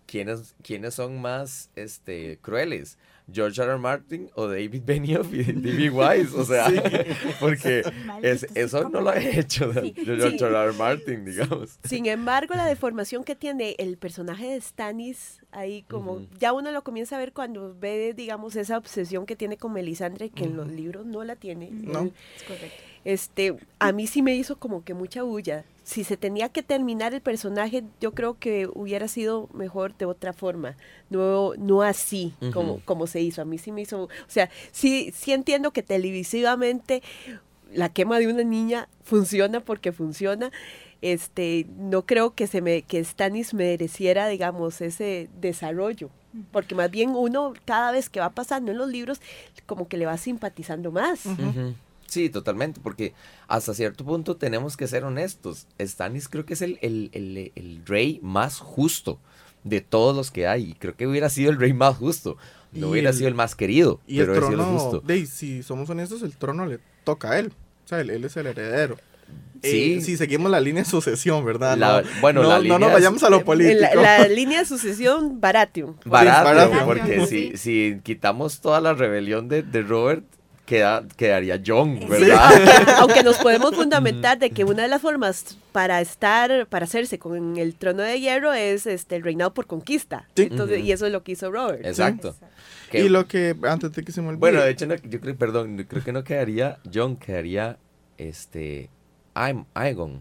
¿quiénes, quiénes son más este, crueles? ¿George R. R. Martin o David Benioff y D.B. Wise? O sea, porque es, eso no lo ha hecho Sí, George sí. R. R. Martin, digamos. Sin embargo, la deformación que tiene el personaje de Stannis, ahí como ya uno lo comienza a ver cuando ve, digamos, esa obsesión que tiene con Melisandre, que en los libros no la tiene. No. Él, Este, a mí sí me hizo como que mucha bulla. Si se tenía que terminar el personaje, yo creo que hubiera sido mejor de otra forma, no, no así como, como se hizo. A mí sí me hizo, o sea, sí, sí entiendo que televisivamente la quema de una niña funciona porque funciona. Este, no creo que se me, que Stanis mereciera, digamos, ese desarrollo. Porque más bien uno, cada vez que va pasando en los libros, como que le va simpatizando más. Ujú. Sí, totalmente, porque hasta cierto punto tenemos que ser honestos. Stannis creo que es el, el, el- el rey más justo de todos los que hay. Y creo que hubiera sido el rey más justo. No Y hubiera el- sido el más querido, Y el pero el trono, justo. de, si somos honestos, el trono le toca a él. O sea, él, él es el heredero. Sí. Eh, si seguimos la línea de sucesión, ¿verdad? La- bueno, no, la no línea nos vayamos a lo político. la, la línea de sucesión. Barato, barato. porque si, si quitamos toda la rebelión de, de Robert, queda, quedaría John, ¿verdad? Aunque nos podemos fundamentar de que una de las formas para estar, para hacerse con el trono de hierro es este el reinado por conquista. Sí. Entonces, y eso es lo que hizo Robert. Exacto. Que- Y lo que, antes de que se me olvide. Bueno, de hecho, no, yo creo, perdón, creo que no quedaría John, quedaría este Aem- Aegon,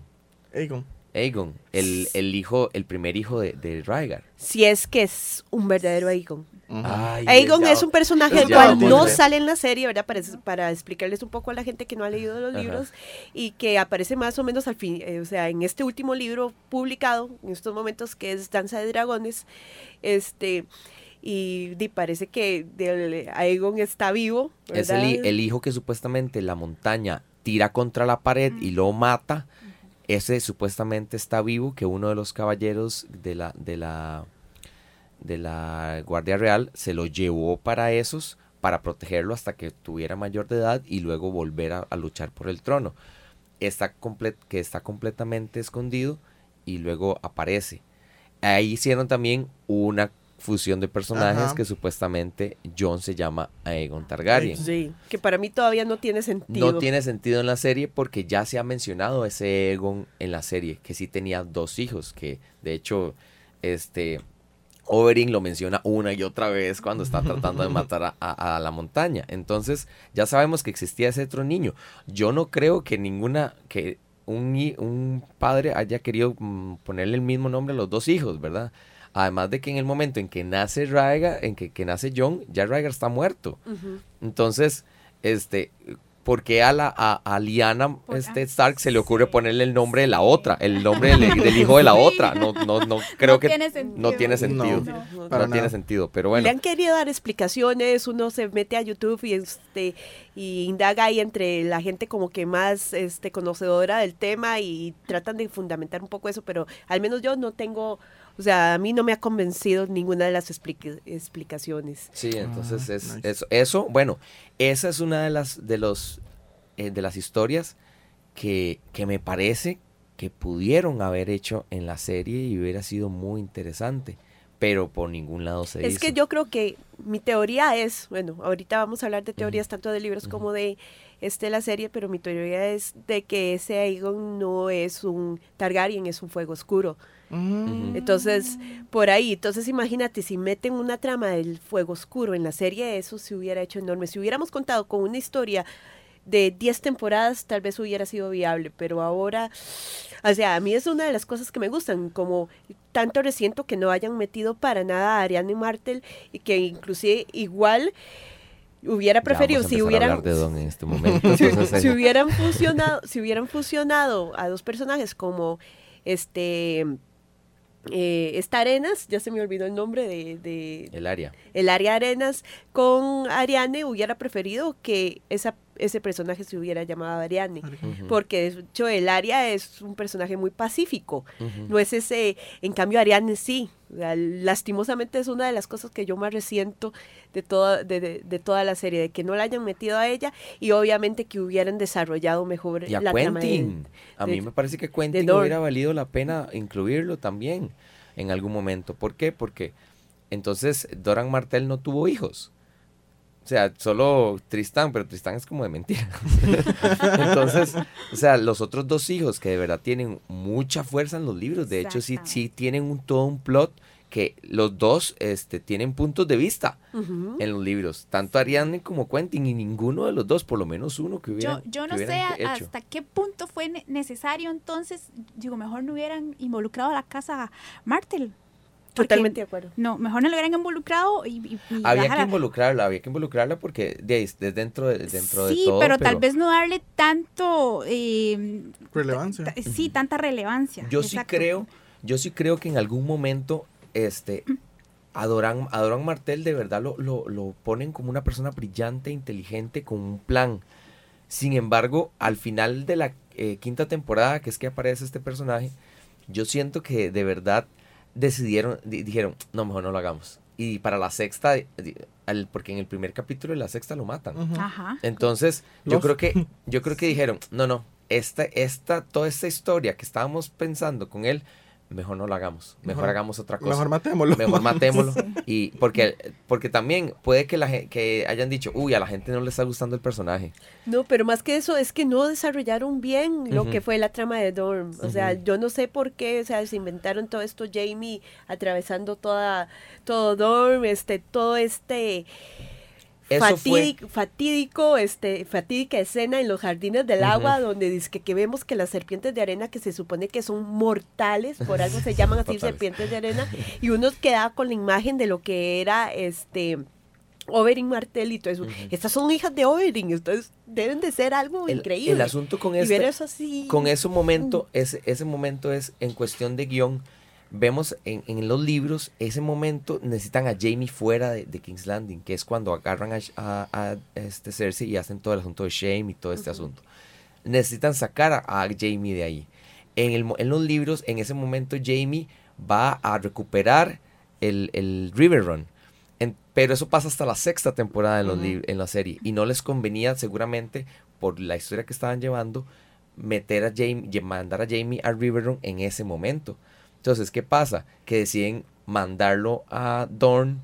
Aegon. Aegon, el, el hijo, el primer hijo de, de Rhaegar. Si es que es un verdadero Aegon. Ay, Aegon es un personaje ya el cual no sale en la serie, ¿verdad? Para, para explicarles un poco a la gente que no ha leído los libros y que aparece más o menos al fin, eh, o sea, en este último libro publicado, en estos momentos, que es Danza de Dragones, este, y, di, parece que del- Aegon está vivo, Es el hijo que supuestamente la montaña tira contra la pared y lo mata. Ese supuestamente está vivo, que uno de los caballeros de la, de la, de la Guardia Real se lo llevó para esos, para protegerlo hasta que tuviera mayor de edad y luego volver a, a luchar por el trono. Está comple- que está completamente escondido y luego aparece. Ahí hicieron también una fusión de personajes Ajá. que supuestamente John se llama Aegon Targaryen. Sí, que para mí todavía no tiene sentido. No tiene sentido en la serie porque ya se ha mencionado ese Egon en la serie, que sí tenía dos hijos, que de hecho, este, Oberyn lo menciona una y otra vez cuando está tratando de matar a, a- a la montaña. Entonces, ya sabemos que existía ese otro niño. Yo no creo que ninguna, que un, un padre haya querido mm, ponerle el mismo nombre a los dos hijos, ¿verdad? Además de que en el momento en que nace Rhaegar, en que, que nace John, ya Rhaegar está muerto. Entonces, este, ¿por qué a, la, a, a Por- este Stark se le ocurre sí, ponerle el nombre de la otra, el nombre del, del hijo de la Sí. otra? No, no, no creo No que tiene sentido. no tiene sentido. No, No, para tiene sentido, pero bueno. Le han querido dar explicaciones, uno se mete a YouTube y este y indaga ahí entre la gente como que más este conocedora del tema y tratan de fundamentar un poco eso, pero al menos yo no tengo, o sea, a mí no me ha convencido ninguna de las explica- explicaciones. Sí, entonces Ah, es, nice. es- eso, bueno, esa es una de las de los eh, de las historias que, que me parece que pudieron haber hecho en la serie y hubiera sido muy interesante, pero por ningún lado se Es hizo. que yo creo que mi teoría es, bueno, ahorita vamos a hablar de teorías tanto de libros como de este la serie, pero mi teoría es de que ese Aegon no es un Targaryen, es un fuego oscuro. Mm. Entonces, por ahí, entonces imagínate, si meten una trama del fuego oscuro en la serie, eso se hubiera hecho enorme. Si hubiéramos contado con una historia de 10 temporadas, tal vez hubiera sido viable, pero ahora, o sea, a mí es una de las cosas que me gustan, como tanto resiento que no hayan metido para nada a Ariane Martel y que inclusive igual hubiera preferido, si hubieran, hablar de Don en este momento. si, si eh, hubieran fusionado, si hubieran fusionado a dos personajes como este eh, esta Arenas, ya se me olvidó el nombre de, de el área. el área Arenas con Ariane, hubiera preferido que esa, ese personaje se hubiera llamado Ariane. Ujú, Porque de hecho el Aria es un personaje muy pacífico. No es ese, en cambio Ariane sí. O sea, lastimosamente es una de las cosas que yo más resiento de toda, de, de- de toda la serie, de que no la hayan metido a ella y obviamente que hubieran desarrollado mejor Y a la trama de- Quentin. a de- mí me parece que Quentin hubiera valido la pena incluirlo también en algún momento. ¿Por qué? Porque entonces Doran Martel no tuvo hijos. O sea, solo Tristán, pero Tristán es como de mentira. entonces, o sea, los otros dos hijos que de verdad tienen mucha fuerza en los libros, de hecho sí, sí tienen un, todo un plot que los dos este, tienen puntos de vista en los libros, tanto Ariadne como Quentin, y ninguno de los dos, por lo menos uno que hubiera Yo, yo no sé hecho. hasta qué punto fue ne- necesario entonces, digo, mejor no hubieran involucrado a la casa Martel. Totalmente de acuerdo. No, mejor no lo hubieran involucrado y, y- y Había que involucrarla, había que involucrarla porque de, es dentro de, dentro sí, de todo. pero, tal vez no darle tanto, eh, Relevancia. sí, tanta relevancia. Yo sí creo, yo sí creo que en algún momento, este, a Doran, a Doran Martel de verdad lo, lo, lo ponen como una persona brillante, inteligente, con un plan. Sin embargo, al final de la eh, quinta temporada, que es que aparece este personaje, yo siento que de verdad decidieron, di- dijeron, no, mejor no lo hagamos. Y para la sexta, di- al- porque en el primer capítulo de la sexta lo matan. Ajá. Entonces, yo creo que, yo creo que dijeron, no, no, esta, esta, toda esta historia que estábamos pensando con él, mejor no la hagamos, mejor, Mejor- hagamos otra cosa. Mejor matémoslo. Mejor matémoslo. Y porque, porque también puede que, la, que hayan dicho, uy, a la gente no le está gustando el personaje. No, pero más que eso es que no desarrollaron bien lo que fue la trama de Dorm. O sea, yo no sé por qué, o sea, se inventaron todo esto, Jamie atravesando toda, todo Dorm, este, todo este Eso fue- fatídico, fatídico, este, fatídica escena en los jardines del agua, donde dice que, que vemos que las serpientes de arena, que se supone que son mortales, por algo se llaman así serpientes de arena, y uno queda con la imagen de lo que era este Oberyn Martell y todo eso. Estas son hijas de Oberyn, entonces deben de ser algo El, increíble. el asunto con y este, ver eso así. con ese momento, ese, ese momento es en cuestión de guion. Vemos en, en los libros, ese momento necesitan a Jamie fuera de, de King's Landing, que es cuando agarran a, a- a, este Cersei y hacen todo el asunto de Shame y todo este asunto. Necesitan sacar a, a Jamie de ahí. En, el, en los libros, en ese momento, Jamie va a recuperar el, el River Run. En- pero eso pasa hasta la sexta temporada en, los lib- en la serie. Y no les convenía, seguramente, por la historia que estaban llevando, meter a Jamie, mandar a Jamie a Riverrun en ese momento. Entonces, ¿qué pasa? Que deciden mandarlo a Dorne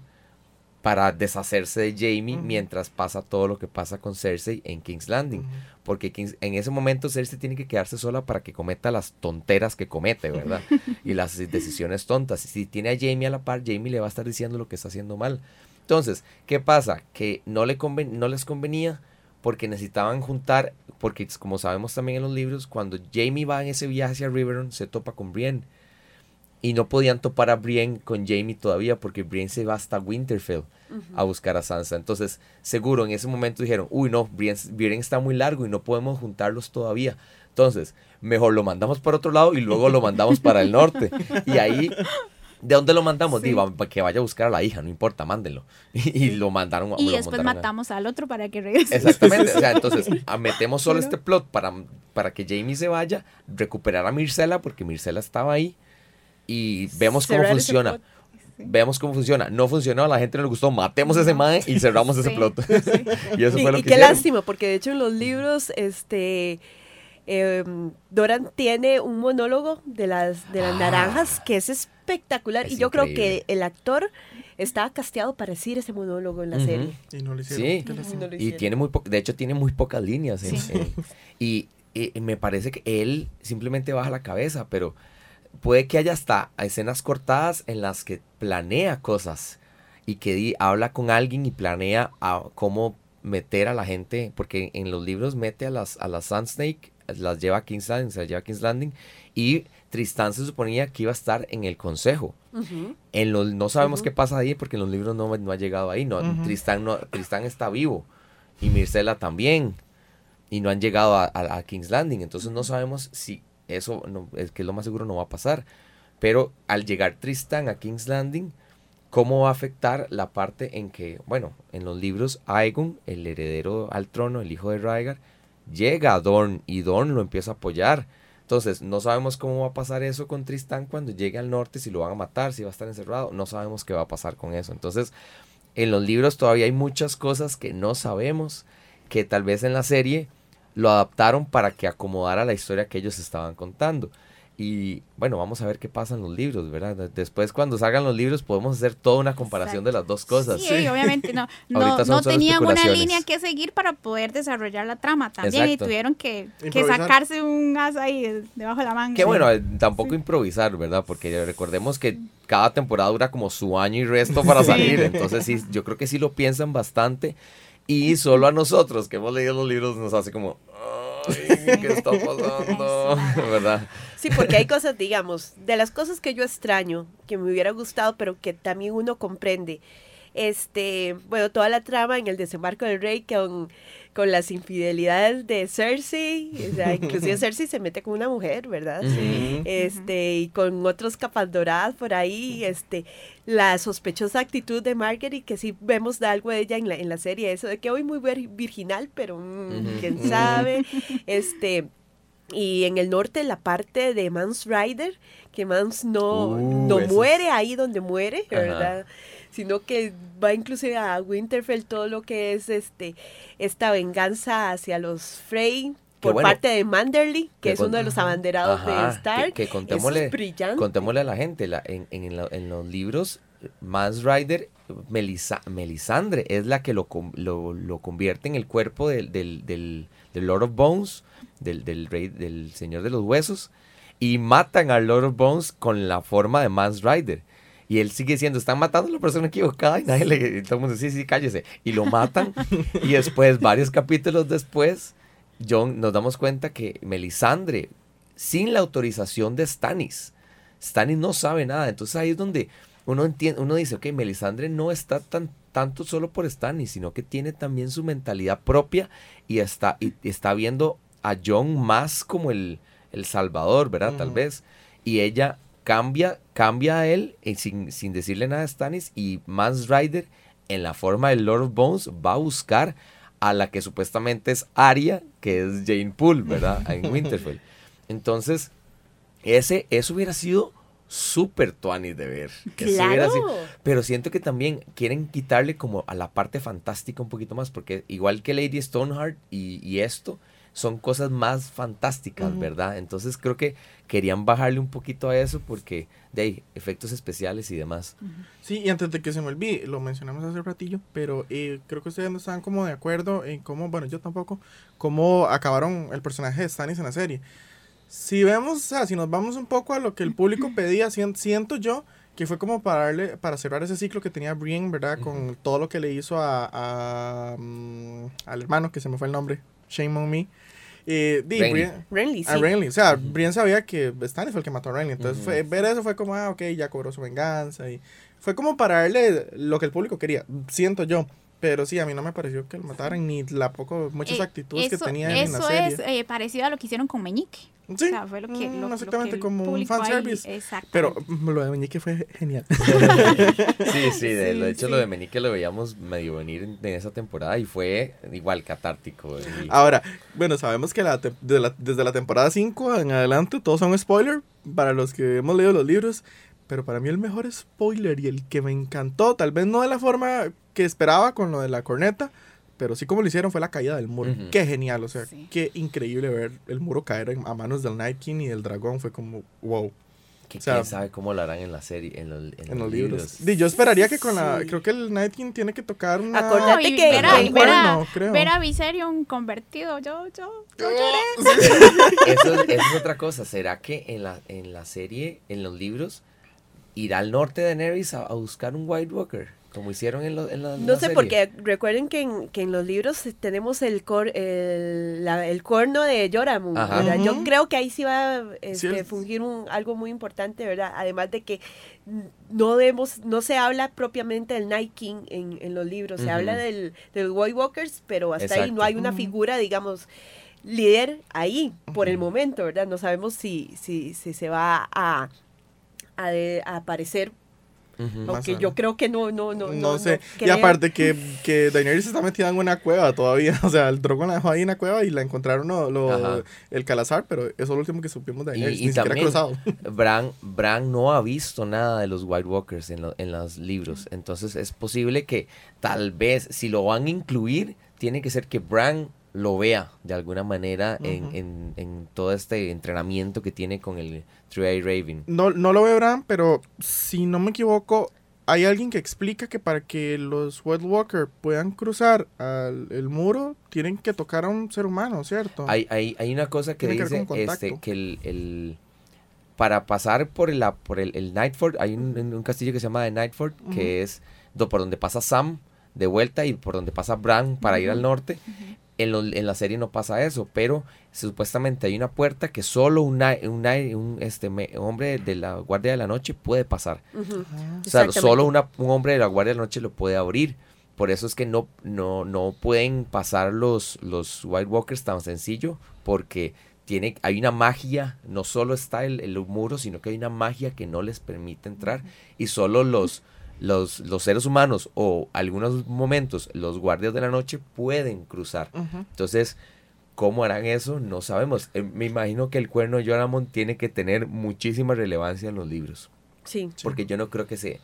para deshacerse de Jamie mientras pasa todo lo que pasa con Cersei en King's Landing. Porque King's- en ese momento Cersei tiene que quedarse sola para que cometa las tonteras que comete, ¿verdad? y las decisiones tontas. Y si tiene a Jamie a la par, Jamie le va a estar diciendo lo que está haciendo mal. Entonces, ¿qué pasa? Que no, le conven- no les convenía porque necesitaban juntar, porque como sabemos también en los libros, cuando Jamie va en ese viaje hacia Riverrun, se topa con Brienne. Y no podían topar a Brienne con Jamie todavía porque Brienne se va hasta Winterfell a buscar a Sansa. Entonces, seguro en ese momento dijeron, uy no, Brienne, Brienne está muy largo y no podemos juntarlos todavía. Entonces, mejor lo mandamos para otro lado y luego lo mandamos para el norte. Y ahí, ¿de dónde lo mandamos? Sí. Digo, que vaya a buscar a la hija, no importa, mándenlo. Y, lo mandaron Y lo después a- matamos al otro para que regrese. Exactamente, o sea, entonces metemos solo este plot para, para que Jamie se vaya, recuperar a Mircela, porque Mircela estaba ahí, y vemos cómo funciona. plot. Vemos cómo funciona. No funcionó, a la gente no le gustó, matemos a ese mae y cerramos ese Sí, plot. y eso Y, fue lo y que qué hicieron. lástima, porque de hecho en los libros, este em, Doran tiene un monólogo de las de las Ah. naranjas que es espectacular. Es y yo creo que el actor estaba casteado para decir ese monólogo en la serie. Y no lo hicieron. Sí. Qué. No lo Y tiene muy de hecho tiene muy pocas líneas. en- Sí. en- y, y me parece que él simplemente baja la cabeza, pero puede que haya hasta escenas cortadas en las que planea cosas y que di- habla con alguien y planea a cómo meter a la gente, porque en los libros mete a las, a las Sand Snake, las lleva a King's Landing, se las lleva a King's Landing, y Tristán se suponía que iba a estar en el consejo. En los, no sabemos qué pasa ahí porque en los libros no, no ha llegado ahí. No. Tristán, no, Tristán está vivo y Mircela también. Y no han llegado a, a- a King's Landing. Entonces no sabemos si eso, no, es que lo más seguro no va a pasar. Pero al llegar Tristán a King's Landing, ¿cómo va a afectar la parte en que, bueno, en los libros Aegon, el heredero al trono, el hijo de Rhaegar, llega a Dorne y Dorne lo empieza a apoyar. Entonces, no sabemos cómo va a pasar eso con Tristán cuando llegue al norte, si lo van a matar, si va a estar encerrado, no sabemos qué va a pasar con eso. Entonces, en los libros todavía hay muchas cosas que no sabemos, que tal vez en la serie lo adaptaron para que acomodara la historia que ellos estaban contando. Y bueno, vamos a ver qué pasa en los libros, ¿verdad? Después cuando salgan los libros podemos hacer toda una comparación de las dos cosas. Sí, obviamente no. No, no tenían una línea que seguir para poder desarrollar la trama también Exacto. y tuvieron que, que sacarse un as ahí de- debajo de la manga. Que bueno, eh, tampoco improvisar, ¿verdad? Porque recordemos que cada temporada dura como su año y resto para salir. Entonces sí, yo creo que sí lo piensan bastante. Y solo a nosotros que hemos leído los libros nos hace como, ay, ¿qué está pasando? ¿Verdad? Sí, porque hay cosas, digamos, de las cosas que yo extraño, que me hubiera gustado, pero que también uno comprende. Este, bueno, toda la trama en el desembarco del rey con, con las infidelidades de Cersei, o sea, inclusive Cersei se mete con una mujer, ¿verdad? Ujú. Este, y con otros capas doradas por ahí, este, la sospechosa actitud de Margaery, que sí vemos de algo de ella en la, en la serie, eso de que hoy muy vir- virginal, pero mm, Ujú. quién sabe, este, y en el norte la parte de Mans Rider, que Mans no, Uh, no muere ahí donde muere, Ajá. Sino que va inclusive a Winterfell todo lo que es este esta venganza hacia los Frey por bueno, parte de Manderly, que, que es uno de los abanderados Ajá, de Stark. que- que contémosle- es brillante. Contémosle a la gente, la- en, en la- en los libros, Mans Rider, Melisa- Melisandre es la que lo, lo, lo convierte en el cuerpo del, del, del- del Lord of Bones, del, del rey, del señor de los huesos, y matan al Lord of Bones con la forma de Mans Rider. Y él sigue diciendo, están matando a la persona equivocada y nadie le... y todo el mundo, sí, sí, cállese. Y lo matan. y después, varios capítulos después, John nos damos cuenta que Melisandre, sin la autorización de Stannis, Stannis no sabe nada. Entonces ahí es donde uno entiende, uno dice, ok, Melisandre no está tan tanto solo por Stannis, sino que tiene también su mentalidad propia y está, y, está viendo a John más como el, el salvador, ¿verdad? Tal vez. Y ella cambia, cambia a él eh, sin, sin decirle nada a Stannis y Mans Rider en la forma de Lord of Bones va a buscar a la que supuestamente es Arya, que es Jane Poole, ¿verdad? En Winterfell. Entonces, ese, eso hubiera sido súper tuanis de ver. Claro. sido- pero siento que también quieren quitarle como a la parte fantástica un poquito más, porque igual que Lady Stoneheart y, y esto, son cosas más fantásticas, ¿verdad? Entonces creo que querían bajarle un poquito a eso porque de ahí, efectos especiales y demás. Sí, y antes de que se me olvide, lo mencionamos hace ratillo, pero eh, creo que ustedes no estaban como de acuerdo en cómo, bueno, yo tampoco, cómo acabaron el personaje de Stannis en la serie. Si vemos, o sea, si nos vamos un poco a lo que el público pedía, sien- siento yo que fue como para darle, para cerrar ese ciclo que tenía Brienne, ¿verdad? Con todo lo que le hizo a, a, mm, al hermano, que se me fue el nombre, Shame on Me. Eh, Renly. Brienne- Renly, sí. a Renly. O sea, Brienne sabía que Stannis fue el que mató a Renly. Entonces, fue- ver eso fue como, ah, ok, ya cobró su venganza. Y fue como para darle lo que el público quería. Siento yo. Pero sí, a mí no me pareció que lo mataran ni la poco, muchas Eh, actitudes eso, que tenía en la Eso serie. es eh, parecido a lo que hicieron con Meñique. sí, O sea, fue lo que. mm, lo- lo exactamente que el como un fanservice. Exacto. Pero mm, lo de Meñique fue genial. Sí, sí, de, Sí, hecho sí. lo de Menique lo veíamos medio venir en, en esa temporada y fue igual catártico. y- Ahora, bueno, sabemos que la te- de la- desde la temporada 5 en adelante todos son spoiler para los que hemos leído los libros. Pero para mí el mejor spoiler y el que me encantó, tal vez no de la forma que esperaba con lo de la corneta, pero sí como lo hicieron fue la caída del muro. Ujú. Qué genial, o sea, Sí. qué increíble ver el muro caer en- a manos del Night King y del dragón. Fue como, wow, que o sea, quién sabe cómo lo harán en la serie, en, los- en en los libros. libros. Di, yo esperaría que con la, Sí. creo que el Night King tiene que tocar una... Acordate No, que- ver que a, el ver cuerno, creo. ver a Viserion convertido. Yo, yo, yo lloré. Eso, es- eso es otra cosa. ¿Será que en la, en la serie, en los libros, irá al norte de Daenerys a, a buscar un White Walker? Como hicieron en, lo- en la, en No la sé, serie? porque recuerden que en, que en los libros tenemos el cor, el, la- el corno de Yoramu, Ajá. ¿verdad? Yo creo que ahí sí va a este, fungir un, algo muy importante, ¿verdad? Además de que no vemos, no se habla propiamente del Night King en, en los libros, se habla del, del White Walkers, pero hasta ahí no hay una figura, digamos, líder ahí por el momento, ¿verdad? No sabemos si, si, si se va a, a, de- a aparecer, Ujú. Más aunque yo creo que no, no, no. No, sé. y creo. aparte que, que Daenerys está metida en una cueva todavía. O sea, el dragón la dejó ahí en la cueva y la encontraron lo, lo- el calazar, pero eso es lo último que supimos de Y, Daenerys. y ni siquiera también cruzado. Bran, Bran no ha visto nada de los White Walkers en, lo- en los libros. Entonces es posible que tal vez si lo van a incluir, tiene que ser que Bran lo vea de alguna manera en, en- en todo este entrenamiento que tiene con el Three Raven. No, no lo veo Bran, pero si no me equivoco, hay alguien que explica que para que los White Walker puedan cruzar al, el muro, tienen que tocar a un ser humano, ¿cierto? Hay, hay, hay una cosa que Tiene dice este, que el, el- para pasar por el, la- por el, el Nightford, hay un, un castillo que se llama The Nightford, que es do- por donde pasa Sam de vuelta y por donde pasa Bran para ir al norte. En, lo- en la serie no pasa eso, pero supuestamente hay una puerta que solo un, este, me- hombre de la Guardia de la Noche puede pasar. Ujú. O sea, solo una- un hombre de la Guardia de la Noche lo puede abrir. Por eso es que no, no, no pueden pasar los, los White Walkers tan sencillo, porque tiene, hay una magia, no solo está el, el muro, sino que hay una magia que no les permite entrar. Y solo los, los, los seres humanos o algunos momentos los guardias de la noche pueden cruzar. Entonces, ¿cómo harán eso? No sabemos. Eh, me imagino que el cuerno de Yoramon tiene que tener muchísima relevancia en los libros. Sí. Porque yo no creo que se...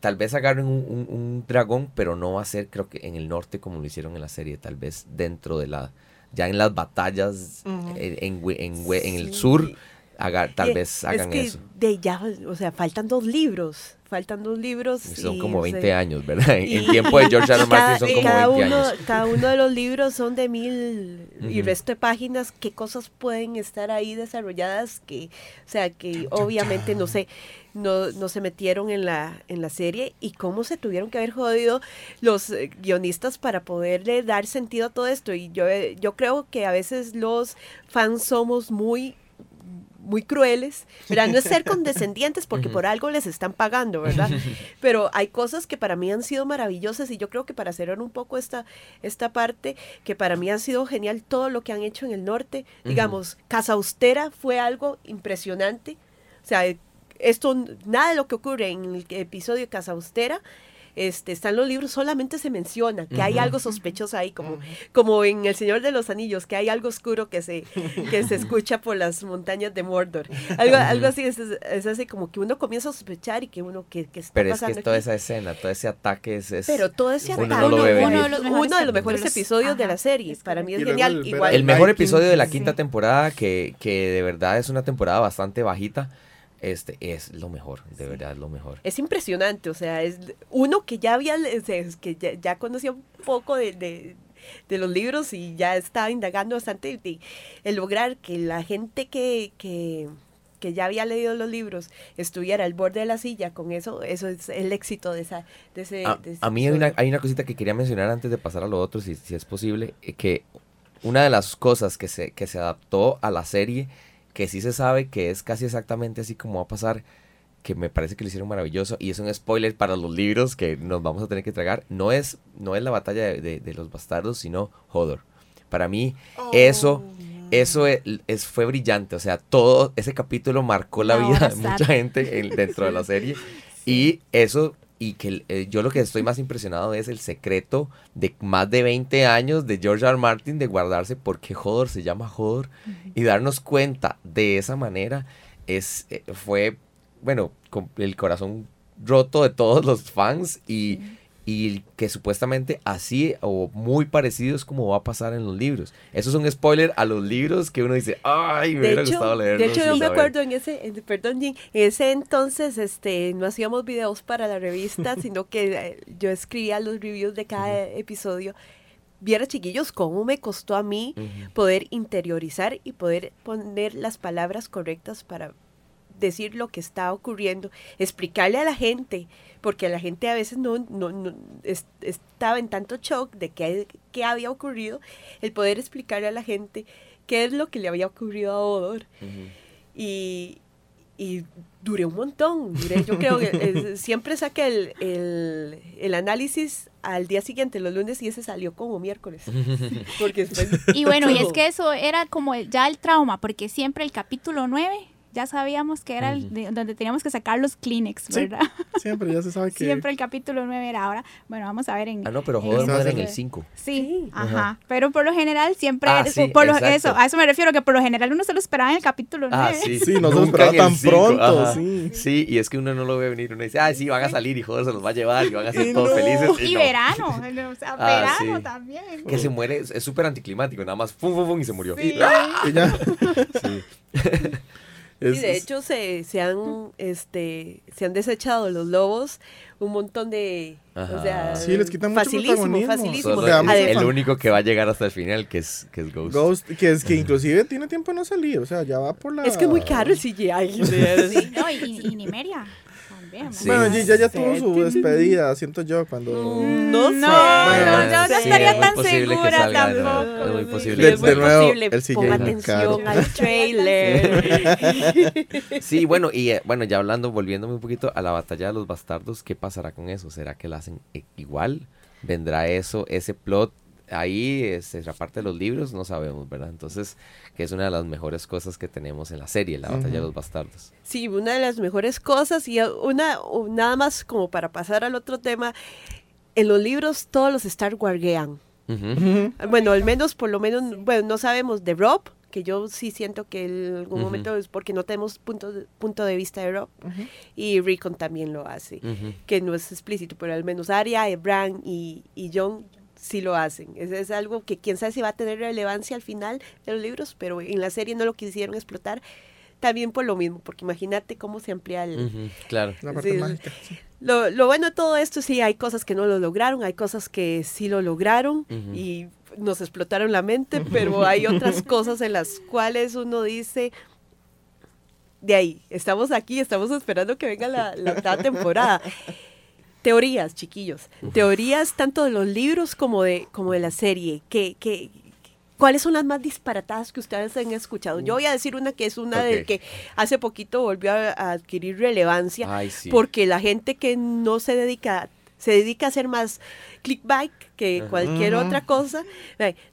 Tal vez agarren un, un- un dragón, pero no va a ser, creo que en el norte como lo hicieron en la serie. Tal vez dentro de la... Ya en las batallas eh, en, en el Sí. sur, haga, tal vez hagan es que eso. De ya, o sea, faltan dos libros. Faltan dos libros. Son y, como o sea, 20 años, ¿verdad? En, en y- tiempo de George R. Martin son como cada 20 uno, años. Cada uno de los libros son de mil y resto de páginas. ¿Qué cosas pueden estar ahí desarrolladas que, o sea, que obviamente no se, no, no se metieron en la, en la serie y cómo se tuvieron que haber jodido los eh, guionistas para poderle dar sentido a todo esto? Y yo, eh, yo creo que a veces los fans somos muy muy crueles, ¿verdad? No es ser condescendientes porque por algo les están pagando, ¿verdad? Pero hay cosas que para mí han sido maravillosas y yo creo que para cerrar un poco esta, esta parte, que para mí ha sido genial todo lo que han hecho en el norte. Digamos, Casa Austera fue algo impresionante. O sea, esto, nada de lo que ocurre en el episodio de Casa Austera este, está en los libros, solamente se menciona que hay algo sospechoso ahí, como, como en El Señor de los Anillos, que hay algo oscuro que se, que se escucha por las montañas de Mordor. Algo, algo así, es, es así como que uno comienza a sospechar y que uno, que, que está Pero es que toda esa escena, todo ese ataque es... es- Pero todo ese uno ataque no lo ve uno de los mejores uno de los mejores capítulos. episodios de la serie. Para mí es genial. el Igual, ver el mejor Vikings, episodio de la sí. quinta temporada, que, que de verdad es una temporada bastante bajita, este es lo mejor, de verdad lo mejor. es impresionante, o sea, es uno que ya había, que ya, ya conocía un poco de, de- de los libros y ya estaba indagando bastante de, el lograr que la gente que, que, que ya había leído los libros estuviera al borde de la silla con eso, eso es el éxito de esa, de ese, A, de ese a mí hay una, hay una cosita que quería mencionar antes de pasar a lo otro, si, si es posible, eh, que una de las cosas que se, que se adaptó a la serie, que sí se sabe que es casi exactamente así como va a pasar, que me parece que lo hicieron maravilloso, y es un spoiler para los libros que nos vamos a tener que tragar, no es, no es la batalla de, de- de los bastardos, sino Hodor. Para mí, eso... Eso es, es- fue brillante, o sea, todo ese capítulo marcó la La vida de mucha gente en- dentro de la serie. Y eso, y que eh, yo lo que estoy más impresionado es el secreto de más de 20 años de George R. R. Martin de guardarse por qué Hodor se llama Hodor y darnos cuenta de esa manera es eh, fue, bueno, con el corazón roto de todos los fans y, y que supuestamente así o muy parecido es como va a pasar en los libros. Eso es un spoiler a los libros que uno dice, ay, me De hubiera hecho, gustado leerlos. de hecho yo me saber". acuerdo en ese, en- perdón, Jin, en ese entonces este, no hacíamos videos para la revista, sino que eh, yo escribía los reviews de cada episodio. Viera chiquillos, cómo me costó a mí poder interiorizar y poder poner las palabras correctas para decir lo que está ocurriendo, explicarle a la gente, porque la gente a veces no, no, no- es- estaba en tanto shock de qué, qué había ocurrido, el poder explicarle a la gente qué es lo que le había ocurrido a Odor. Y, y duré un montón, duré, yo creo que eh, siempre saqué el, el, el análisis al día siguiente, los lunes, y ese salió como miércoles. Porque después Y bueno, y es que eso era como el- ya el trauma, porque siempre el capítulo 9 ya sabíamos que era el de- donde teníamos que sacar los Kleenex, Sí. ¿verdad? Siempre ya se sabe que. Siempre el capítulo 9 era ahora. Bueno, vamos a ver en. Ah, no, pero Hodor ese muere en el 5. Sí, Sí. ajá. Pero por lo general siempre. Ah, era- sí, por lo- eso, a eso me refiero, que por lo general uno se lo esperaba en el capítulo 9. Ah, sí. Sí, no se lo esperaba tan cinco, pronto, ajá. sí. Sí, y es que uno no lo ve venir. Uno dice, ah, sí, van a salir y joder, se los va a llevar y van a ser Y todos no. felices. Y no. verano, o sea, Ah, verano sí. también. Que se muere, es súper anticlimático, nada más, fum, fum, fum, y se murió. Sí. Y ya. Es- Sí, de hecho se, se han este se han desechado los lobos un montón de Ajá. o sea, Sí, les quitan mucho facilísimo, protagonismo. facilísimo. Solo Veamos el, único que va a llegar hasta el final, que es, que es Ghost. Ghost, que es que inclusive tiene tiempo de no salir, o sea, ya va por la... Es que es muy caro el CGI. Sí, no, y, y, y Nimeria también. Sí. Bueno, ¿verdad? ya, ya tuvo su despedida, siento yo, cuando... No sé. No, no, yo no sí, estaría tan segura tampoco. es muy Sí, posible De- nuevo, el atención al trailer. Sí, bueno, y eh, bueno, ya hablando, volviéndome un poquito a la batalla de los bastardos, ¿qué pasará con eso? ¿Será que la hacen eh, igual? ¿Vendrá eso, ese plot ahí, es, es la parte de los libros? No sabemos, ¿verdad? Entonces, que es una de las mejores cosas que tenemos en la serie, la batalla de los bastardos. Sí, una de las mejores cosas y una nada más como para pasar al otro tema. En los libros todos los Star Warguean. Bueno, al menos, por lo menos, bueno, no sabemos de Rob, que yo sí siento que en algún momento es porque no tenemos punto de, punto de vista de Rob. Y Rickon también lo hace, que no es explícito, pero al menos Arya, Bran y, y John sí lo hacen. Es, es algo que quién sabe si va a tener relevancia al final de los libros, pero en la serie no lo quisieron explotar. también por lo mismo, porque imagínate cómo se amplía el... Claro. La parte Sí, mágica. sí. Lo, lo bueno de todo esto, sí, hay cosas que no lo lograron, hay cosas que sí lo lograron y nos explotaron la mente, pero hay otras cosas en las cuales uno dice, de ahí, estamos aquí, estamos esperando que venga la, la octava temporada. Teorías, chiquillos, teorías tanto de los libros como de, como de la serie, que, que, ¿Cuáles son las más disparatadas que ustedes han escuchado? Yo voy a decir una que es una de Ok. que hace poquito volvió a, a adquirir relevancia Ay, sí. porque la gente que no se dedica se dedica a hacer más clickbait que cualquier otra cosa.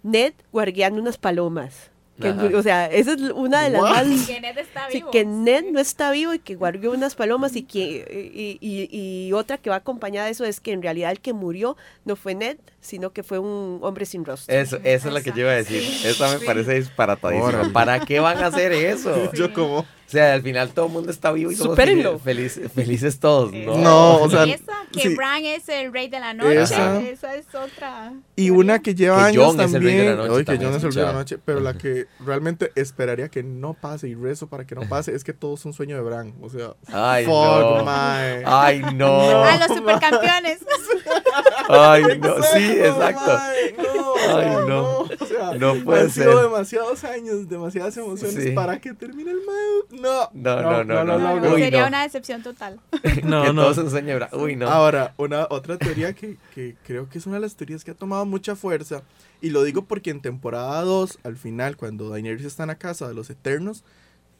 Ned guardiando unas palomas. Que, o sea, esa es una de las What? más... Que Ned está Sí, vivo. que Ned no está vivo y que guardió unas palomas y que y, y- y otra que va acompañada de eso es que en realidad el que murió no fue Ned, sino que fue un hombre sin rostro. Eso, eso es lo que yo iba a decir. Sí, Esa me sí. parece disparatadísima. ¿Para qué van a hacer eso? Yo como... O sea, al final todo el mundo está vivo y somos felices, felices todos, ¿no? No, o sea, esa, que sí. Bran es el rey de la noche. Esa. Esa, es otra. Y una que lleva Que años Jon es el rey de la también. noche, Oye, que también Jon es el rey de la noche. Pero la que realmente esperaría que no pase y rezo para que no pase es que todo es un sueño de Bran. O sea, Ay, fuck, no. mae. Ay, no. A los supercampeones. Ay, no. Sí, exacto. no, Ay, sea, no. o sea, No puede han sido ser. demasiados años, demasiadas emociones Sí. para que termine el mae. No, No, no, no, no. No, no, Uy, sería no. una decepción total. No, que no. de Bran. Uy, no. Ahora, una otra teoría que, que creo que es una de las teorías que ha tomado mucha fuerza, y lo digo porque en temporada 2, al final, cuando Daenerys está en la casa de los Eternos,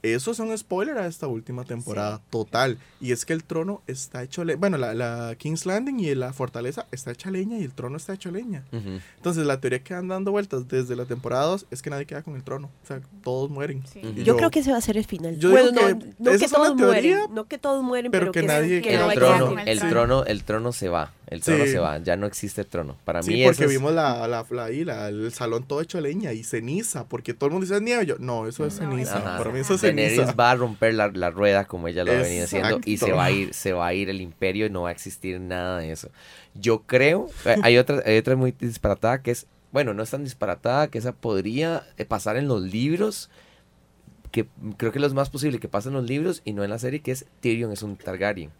eso es un spoiler a esta última temporada, total. Y es que el trono está hecho leña. Bueno, la, la King's Landing y la fortaleza está hecha leña y el trono está hecho leña. Ujú. Entonces, la teoría que anda dando vueltas desde la temporada 2 es que nadie queda con el trono. O sea, todos mueren. Sí. Y Yo, creo que ese va a ser el final. yo bueno, digo no, que no esa que todos teoría, mueren, no que todos mueren, pero pero, que que, nadie que queda no con el trono, el el trono. el trono se va. El trono Sí. se va. Ya no existe trono. Para Sí, mí porque es- vimos la, la, la- ahí, la- el salón todo hecho leña y ceniza, porque todo el mundo dice "Es nieve. Yo, no, eso es No, ceniza. Para mí eso es Daenerys va a romper la, la rueda como ella lo ha venido haciendo y se va a ir, se va a ir el imperio y no va a existir nada de eso. Yo creo, eh, hay otra, hay otra muy disparatada que es, bueno, no es tan disparatada que esa podría eh, pasar en los libros, que creo que lo es más posible que pase en los libros y no en la serie, que es Tyrion es un Targaryen.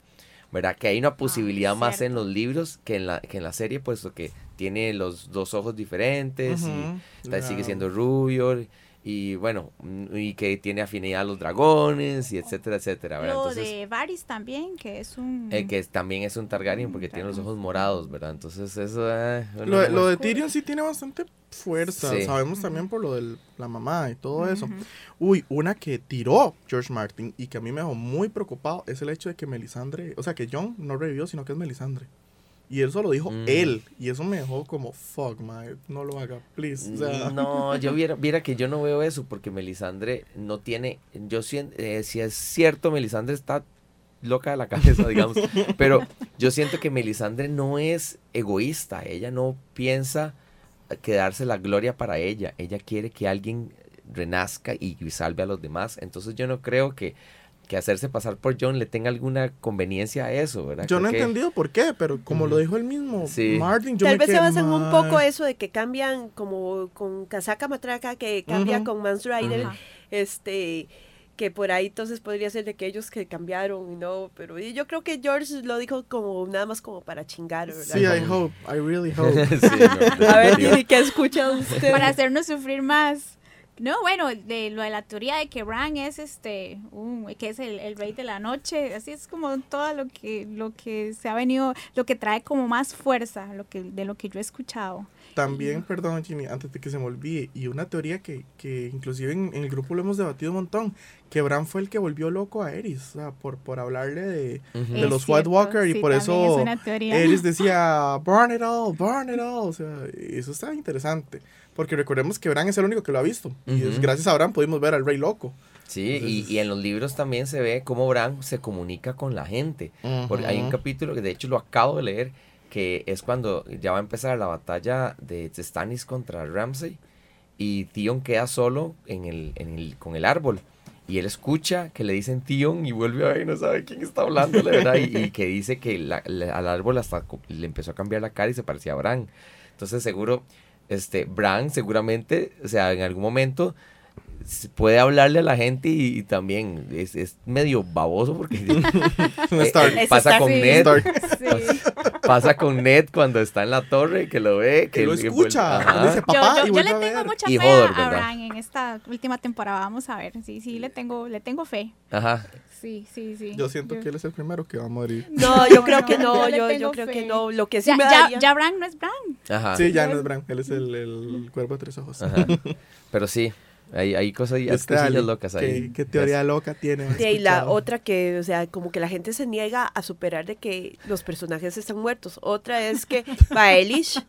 ¿Verdad? Que hay una posibilidad más en los libros que en la, que en la serie, puesto que tiene los dos ojos diferentes y Ujú. Tal- sigue siendo rubio y bueno, mm, y que tiene afinidad a los dragones y etcétera, etcétera, ¿verdad? Lo Entonces, de Varys también, que es un... eh, que es- también es un Targaryen porque tiene los ojos morados, ¿verdad? Entonces eso... eh, Lo, lo de Tyrion sí tiene bastante fuerza. Sí. Sabemos también por lo de la mamá y todo eso. Uy, una que tiró George Martin y que a mí me dejó muy preocupado es el hecho de que Melisandre, o sea, que John no revivió, sino que es Melisandre. Y eso lo dijo Mm. él. Y eso me dejó como, fuck, man, no lo haga, please. O sea, No, yo viera, viera que yo no veo eso porque Melisandre no tiene, yo siento, si es cierto, Melisandre está loca de la cabeza, digamos, pero yo siento que Melisandre no es egoísta, ella no piensa quedarse la gloria para ella, ella quiere que alguien renazca y salve a los demás, entonces yo no creo que, que hacerse pasar por John le tenga alguna conveniencia a eso, ¿verdad? yo no he Creo que- entendido por qué, pero como lo dijo él mismo, Sí. Martin, yo Tal me vez se basan un poco eso de que cambian como con Casaca Matraca, que cambia Ujú. con Mans Rider, Ajá. este que por ahí entonces podría ser de aquellos que cambiaron y no, pero yo creo que George lo dijo como nada más como para chingar, ¿verdad? Sí, I hope, I really hope. Sí, no, A ver. Dini, ¿qué ha escuchado usted? para hacernos sufrir más. No, bueno, de lo de la teoría de que Bran es este, que es el, el rey de la noche, así es como todo lo que, lo que se ha venido, lo que trae como más fuerza, lo que, de lo que yo he escuchado. También, perdón, Ginny, antes de que se me olvide, y una teoría que, que inclusive en, en el grupo lo hemos debatido un montón, que Bran fue el que volvió loco a Eris, o sea, por, por hablarle de, de los cierto, White Walker, y por eso es. Eris decía, burn it all, burn it all, o sea, eso está interesante, porque recordemos que Bran es el único que lo ha visto, y es Ujú. gracias a Bran pudimos ver al Rey Loco. Sí, y, Entonces- y en los libros también se ve cómo Bran se comunica con la gente. Porque hay un capítulo que de hecho lo acabo de leer, que es cuando ya va a empezar la batalla de Stannis contra Ramsay y Theon queda solo en el, en el, con el árbol. Y él escucha que le dicen Theon y vuelve a ver y no sabe quién está hablando, la verdad. Y, y que dice que la- la- al árbol hasta le empezó a cambiar la cara y se parecía a Bran. Entonces seguro, este, Bran seguramente, o sea, en algún momento puede hablarle a la gente y, y también es, es medio baboso porque eh, Stark. eh, pasa con. Ned, Stark. Sí. pasa con Ned cuando está en la torre que lo ve, Que lo que escucha. vuelve- Yo, papá yo- y yo vuelve le a tengo mucha fe Hodor, a. Bran en esta última temporada. Vamos a ver. Sí, sí, le tengo, le tengo fe. Ajá. Sí, sí, sí. Yo siento que él es el primero que va a morir. No, yo No, creo no, que no, yo yo, creo fe. que no. Lo que sí Ya, me ya, daría... ya Bran no es Bran. Ajá. Sí, ya no es Bran. Él es el, el cuervo de tres ojos. Ajá. Pero sí, hay, hay cosas, hay cosillas locas ahí. ¿Qué, qué teoría loca tiene? Sí, y la otra que, o sea, como que la gente se niega a superar de que los personajes están muertos. Otra es que Baelish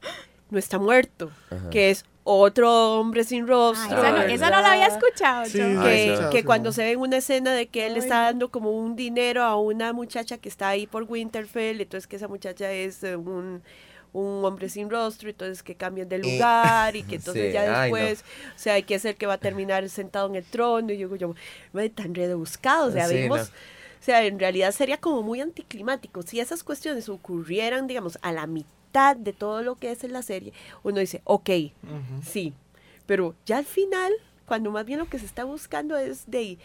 no está muerto, Ajá. que es otro hombre sin rostro. esa, no, esa no la había escuchado. Sí, yo. sí, Ay, que, no. que sí, cuando se ve en una escena de que él Ay, está dando como un dinero a una muchacha que está ahí por Winterfell, entonces que esa muchacha es eh, un, un hombre sin rostro, entonces que cambian de lugar y que entonces Sí, ya ay, no. después, o sea, hay que ser que va a terminar sentado en el trono y yo, yo "Mae, tan rebuscado, o sea, Sí, vimos... no. O sea, en realidad sería como muy anticlimático. Si esas cuestiones ocurrieran, digamos, a la mitad de todo lo que es en la serie, uno dice, ok, sí. Pero ya al final, cuando más bien lo que se está buscando es de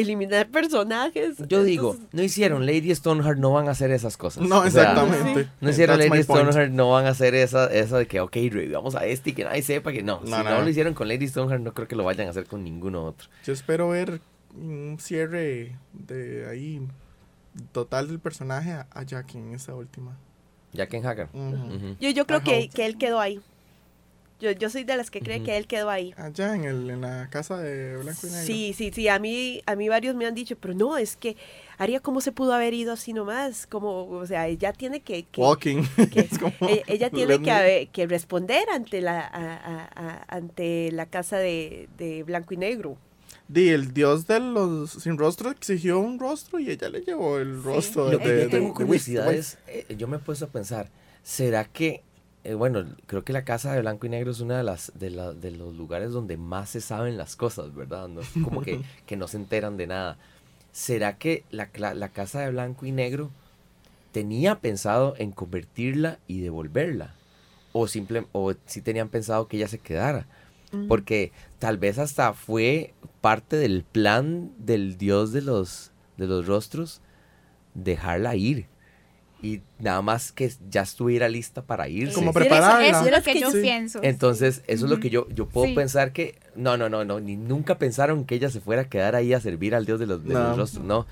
eliminar personajes. Yo digo, entonces, no hicieron Lady Stoneheart, no van a hacer esas cosas. No, O sea, exactamente. No hicieron That's Lady. Stoneheart, no van a hacer esa, eso de que, ok, vamos a este y que nadie sepa que no. No, si no. no lo hicieron con Lady Stoneheart, no creo que lo vayan a hacer con ninguno otro. Yo espero ver un cierre de ahí total del personaje a, Jack en esa última. Jack en. Ujú. Yo, yo creo I que, hope. que él quedó ahí. Yo, yo soy de las que cree Ujú. que él quedó ahí. Allá en, el, en la casa de Blanco y Negro. Sí, sí, sí, a mí, a mí varios me han dicho, pero no, es que Aria, ¿cómo se pudo haber ido así nomás? Como, o sea, ella tiene que... que- Walking. que- Es como, e- ella tiene que, que responder ante la, a- a- a- ante la casa de, de Blanco y Negro. Di, el dios de los sin rostro exigió un rostro y ella le llevó el rostro Lo de, que de- yo tengo de curiosidad es, eh, yo me he puesto a pensar, ¿será que, eh, bueno, creo que la casa de blanco y negro es una de las de, la- de los lugares donde más se saben las cosas, ¿verdad? No es como que, que no se enteran de nada. ¿Será que la, la casa de blanco y negro tenía pensado en convertirla y devolverla? O, simple, o si tenían pensado que ella se quedara. Porque tal vez hasta fue parte del plan del dios de los, de los rostros dejarla ir. Y nada más que ya estuviera lista para irse. Como Eso- prepararla. Eso, es lo que yo sí. pienso. Entonces, eso es lo que yo, yo puedo Sí. pensar que... No, no, no, no. Ni nunca pensaron que ella se fuera a quedar ahí a servir al dios de los, de No. los rostros. No.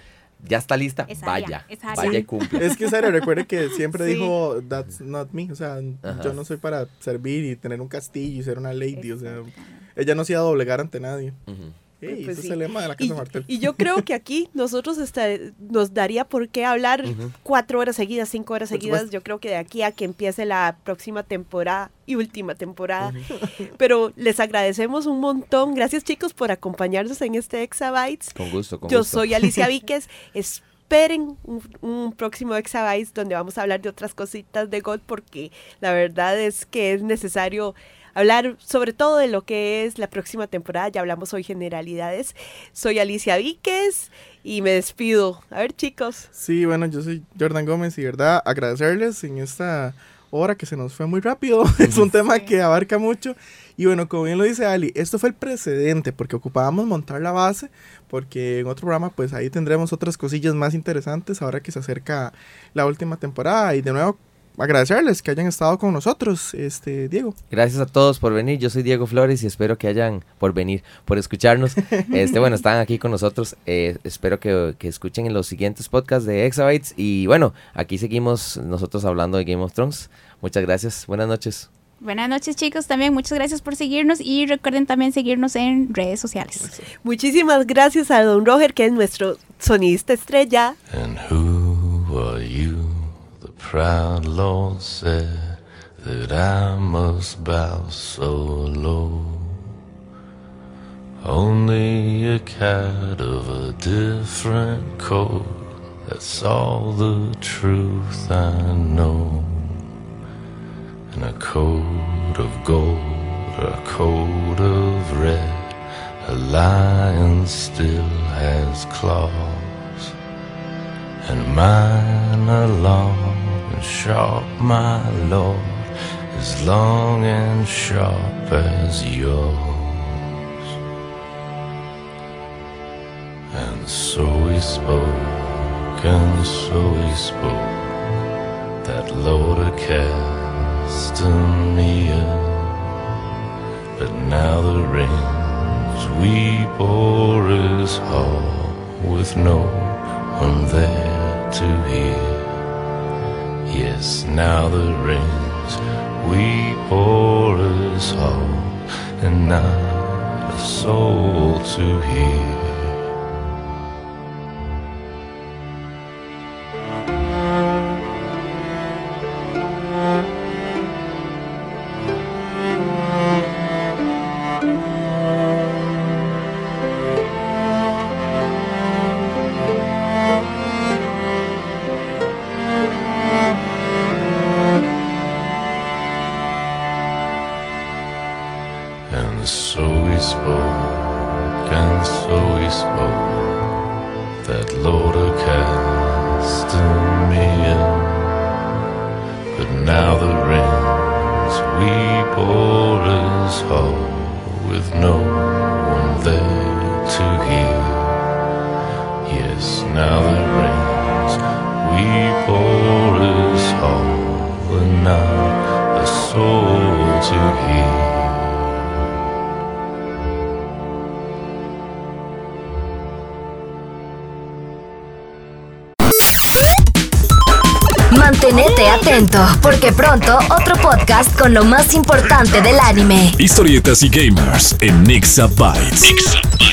Ya está lista. Es vaya. es. Vaya y cumple. Es que serio, recuerde que siempre Sí. dijo, that's not me. O sea, Ajá. yo no soy para servir y tener un castillo y ser una lady. O sea, ella no se iba a doblegar ante nadie. Ujú. Pues ese sí. es el lema de la Y, casa Martel. y yo creo que aquí nosotros nos daría por qué hablar cuatro horas seguidas, cinco horas seguidas. Yo creo que de aquí a que empiece la próxima temporada y última temporada. Pero les agradecemos un montón. Gracias chicos por acompañarnos en este Exabytes. Con gusto, con Yo gusto. soy Alicia Víquez. Esperen un, un próximo Exabytes donde vamos a hablar de otras cositas de God porque la verdad es que es necesario hablar sobre todo de lo que es la próxima temporada. Ya hablamos hoy generalidades. Soy Alicia Víquez y me despido. A ver chicos. Sí, bueno, yo soy Jordan Gómez y verdad agradecerles en esta hora que se nos fue muy rápido. es un tema que abarca mucho. Y bueno, como bien lo dice Ali, esto fue el precedente porque ocupábamos montar la base porque en otro programa pues ahí tendremos otras cosillas más interesantes ahora que se acerca la última temporada y de nuevo agradecerles que hayan estado con nosotros, este Diego. Gracias a todos por venir. Yo soy Diego Flores y espero que hayan por venir, por escucharnos. Este, bueno, están aquí con nosotros. Eh, espero que, que escuchen en los siguientes podcasts de Exabytes. Y bueno, aquí seguimos nosotros hablando de Game of Thrones. Muchas gracias. Buenas noches. Buenas noches chicos, también muchas gracias por seguirnos y recuerden también seguirnos en redes sociales. Muchísimas gracias a Don Roger que es nuestro sonidista estrella. And who are you? Proud Lord said that I must bow so low. Only a cat of a different coat. That's all the truth I know. And a coat of gold or a coat of red. A lion still has claws. And mine are long sharp, my lord, as long and sharp as yours. And so we spoke, and so we spoke. That Lord cast me But now the rains we bore is hall with no one there to hear. Now the rains we bore us hall and not a soul to hear. Lo más importante del anime. Historietas y gamers en Nixa Bytes.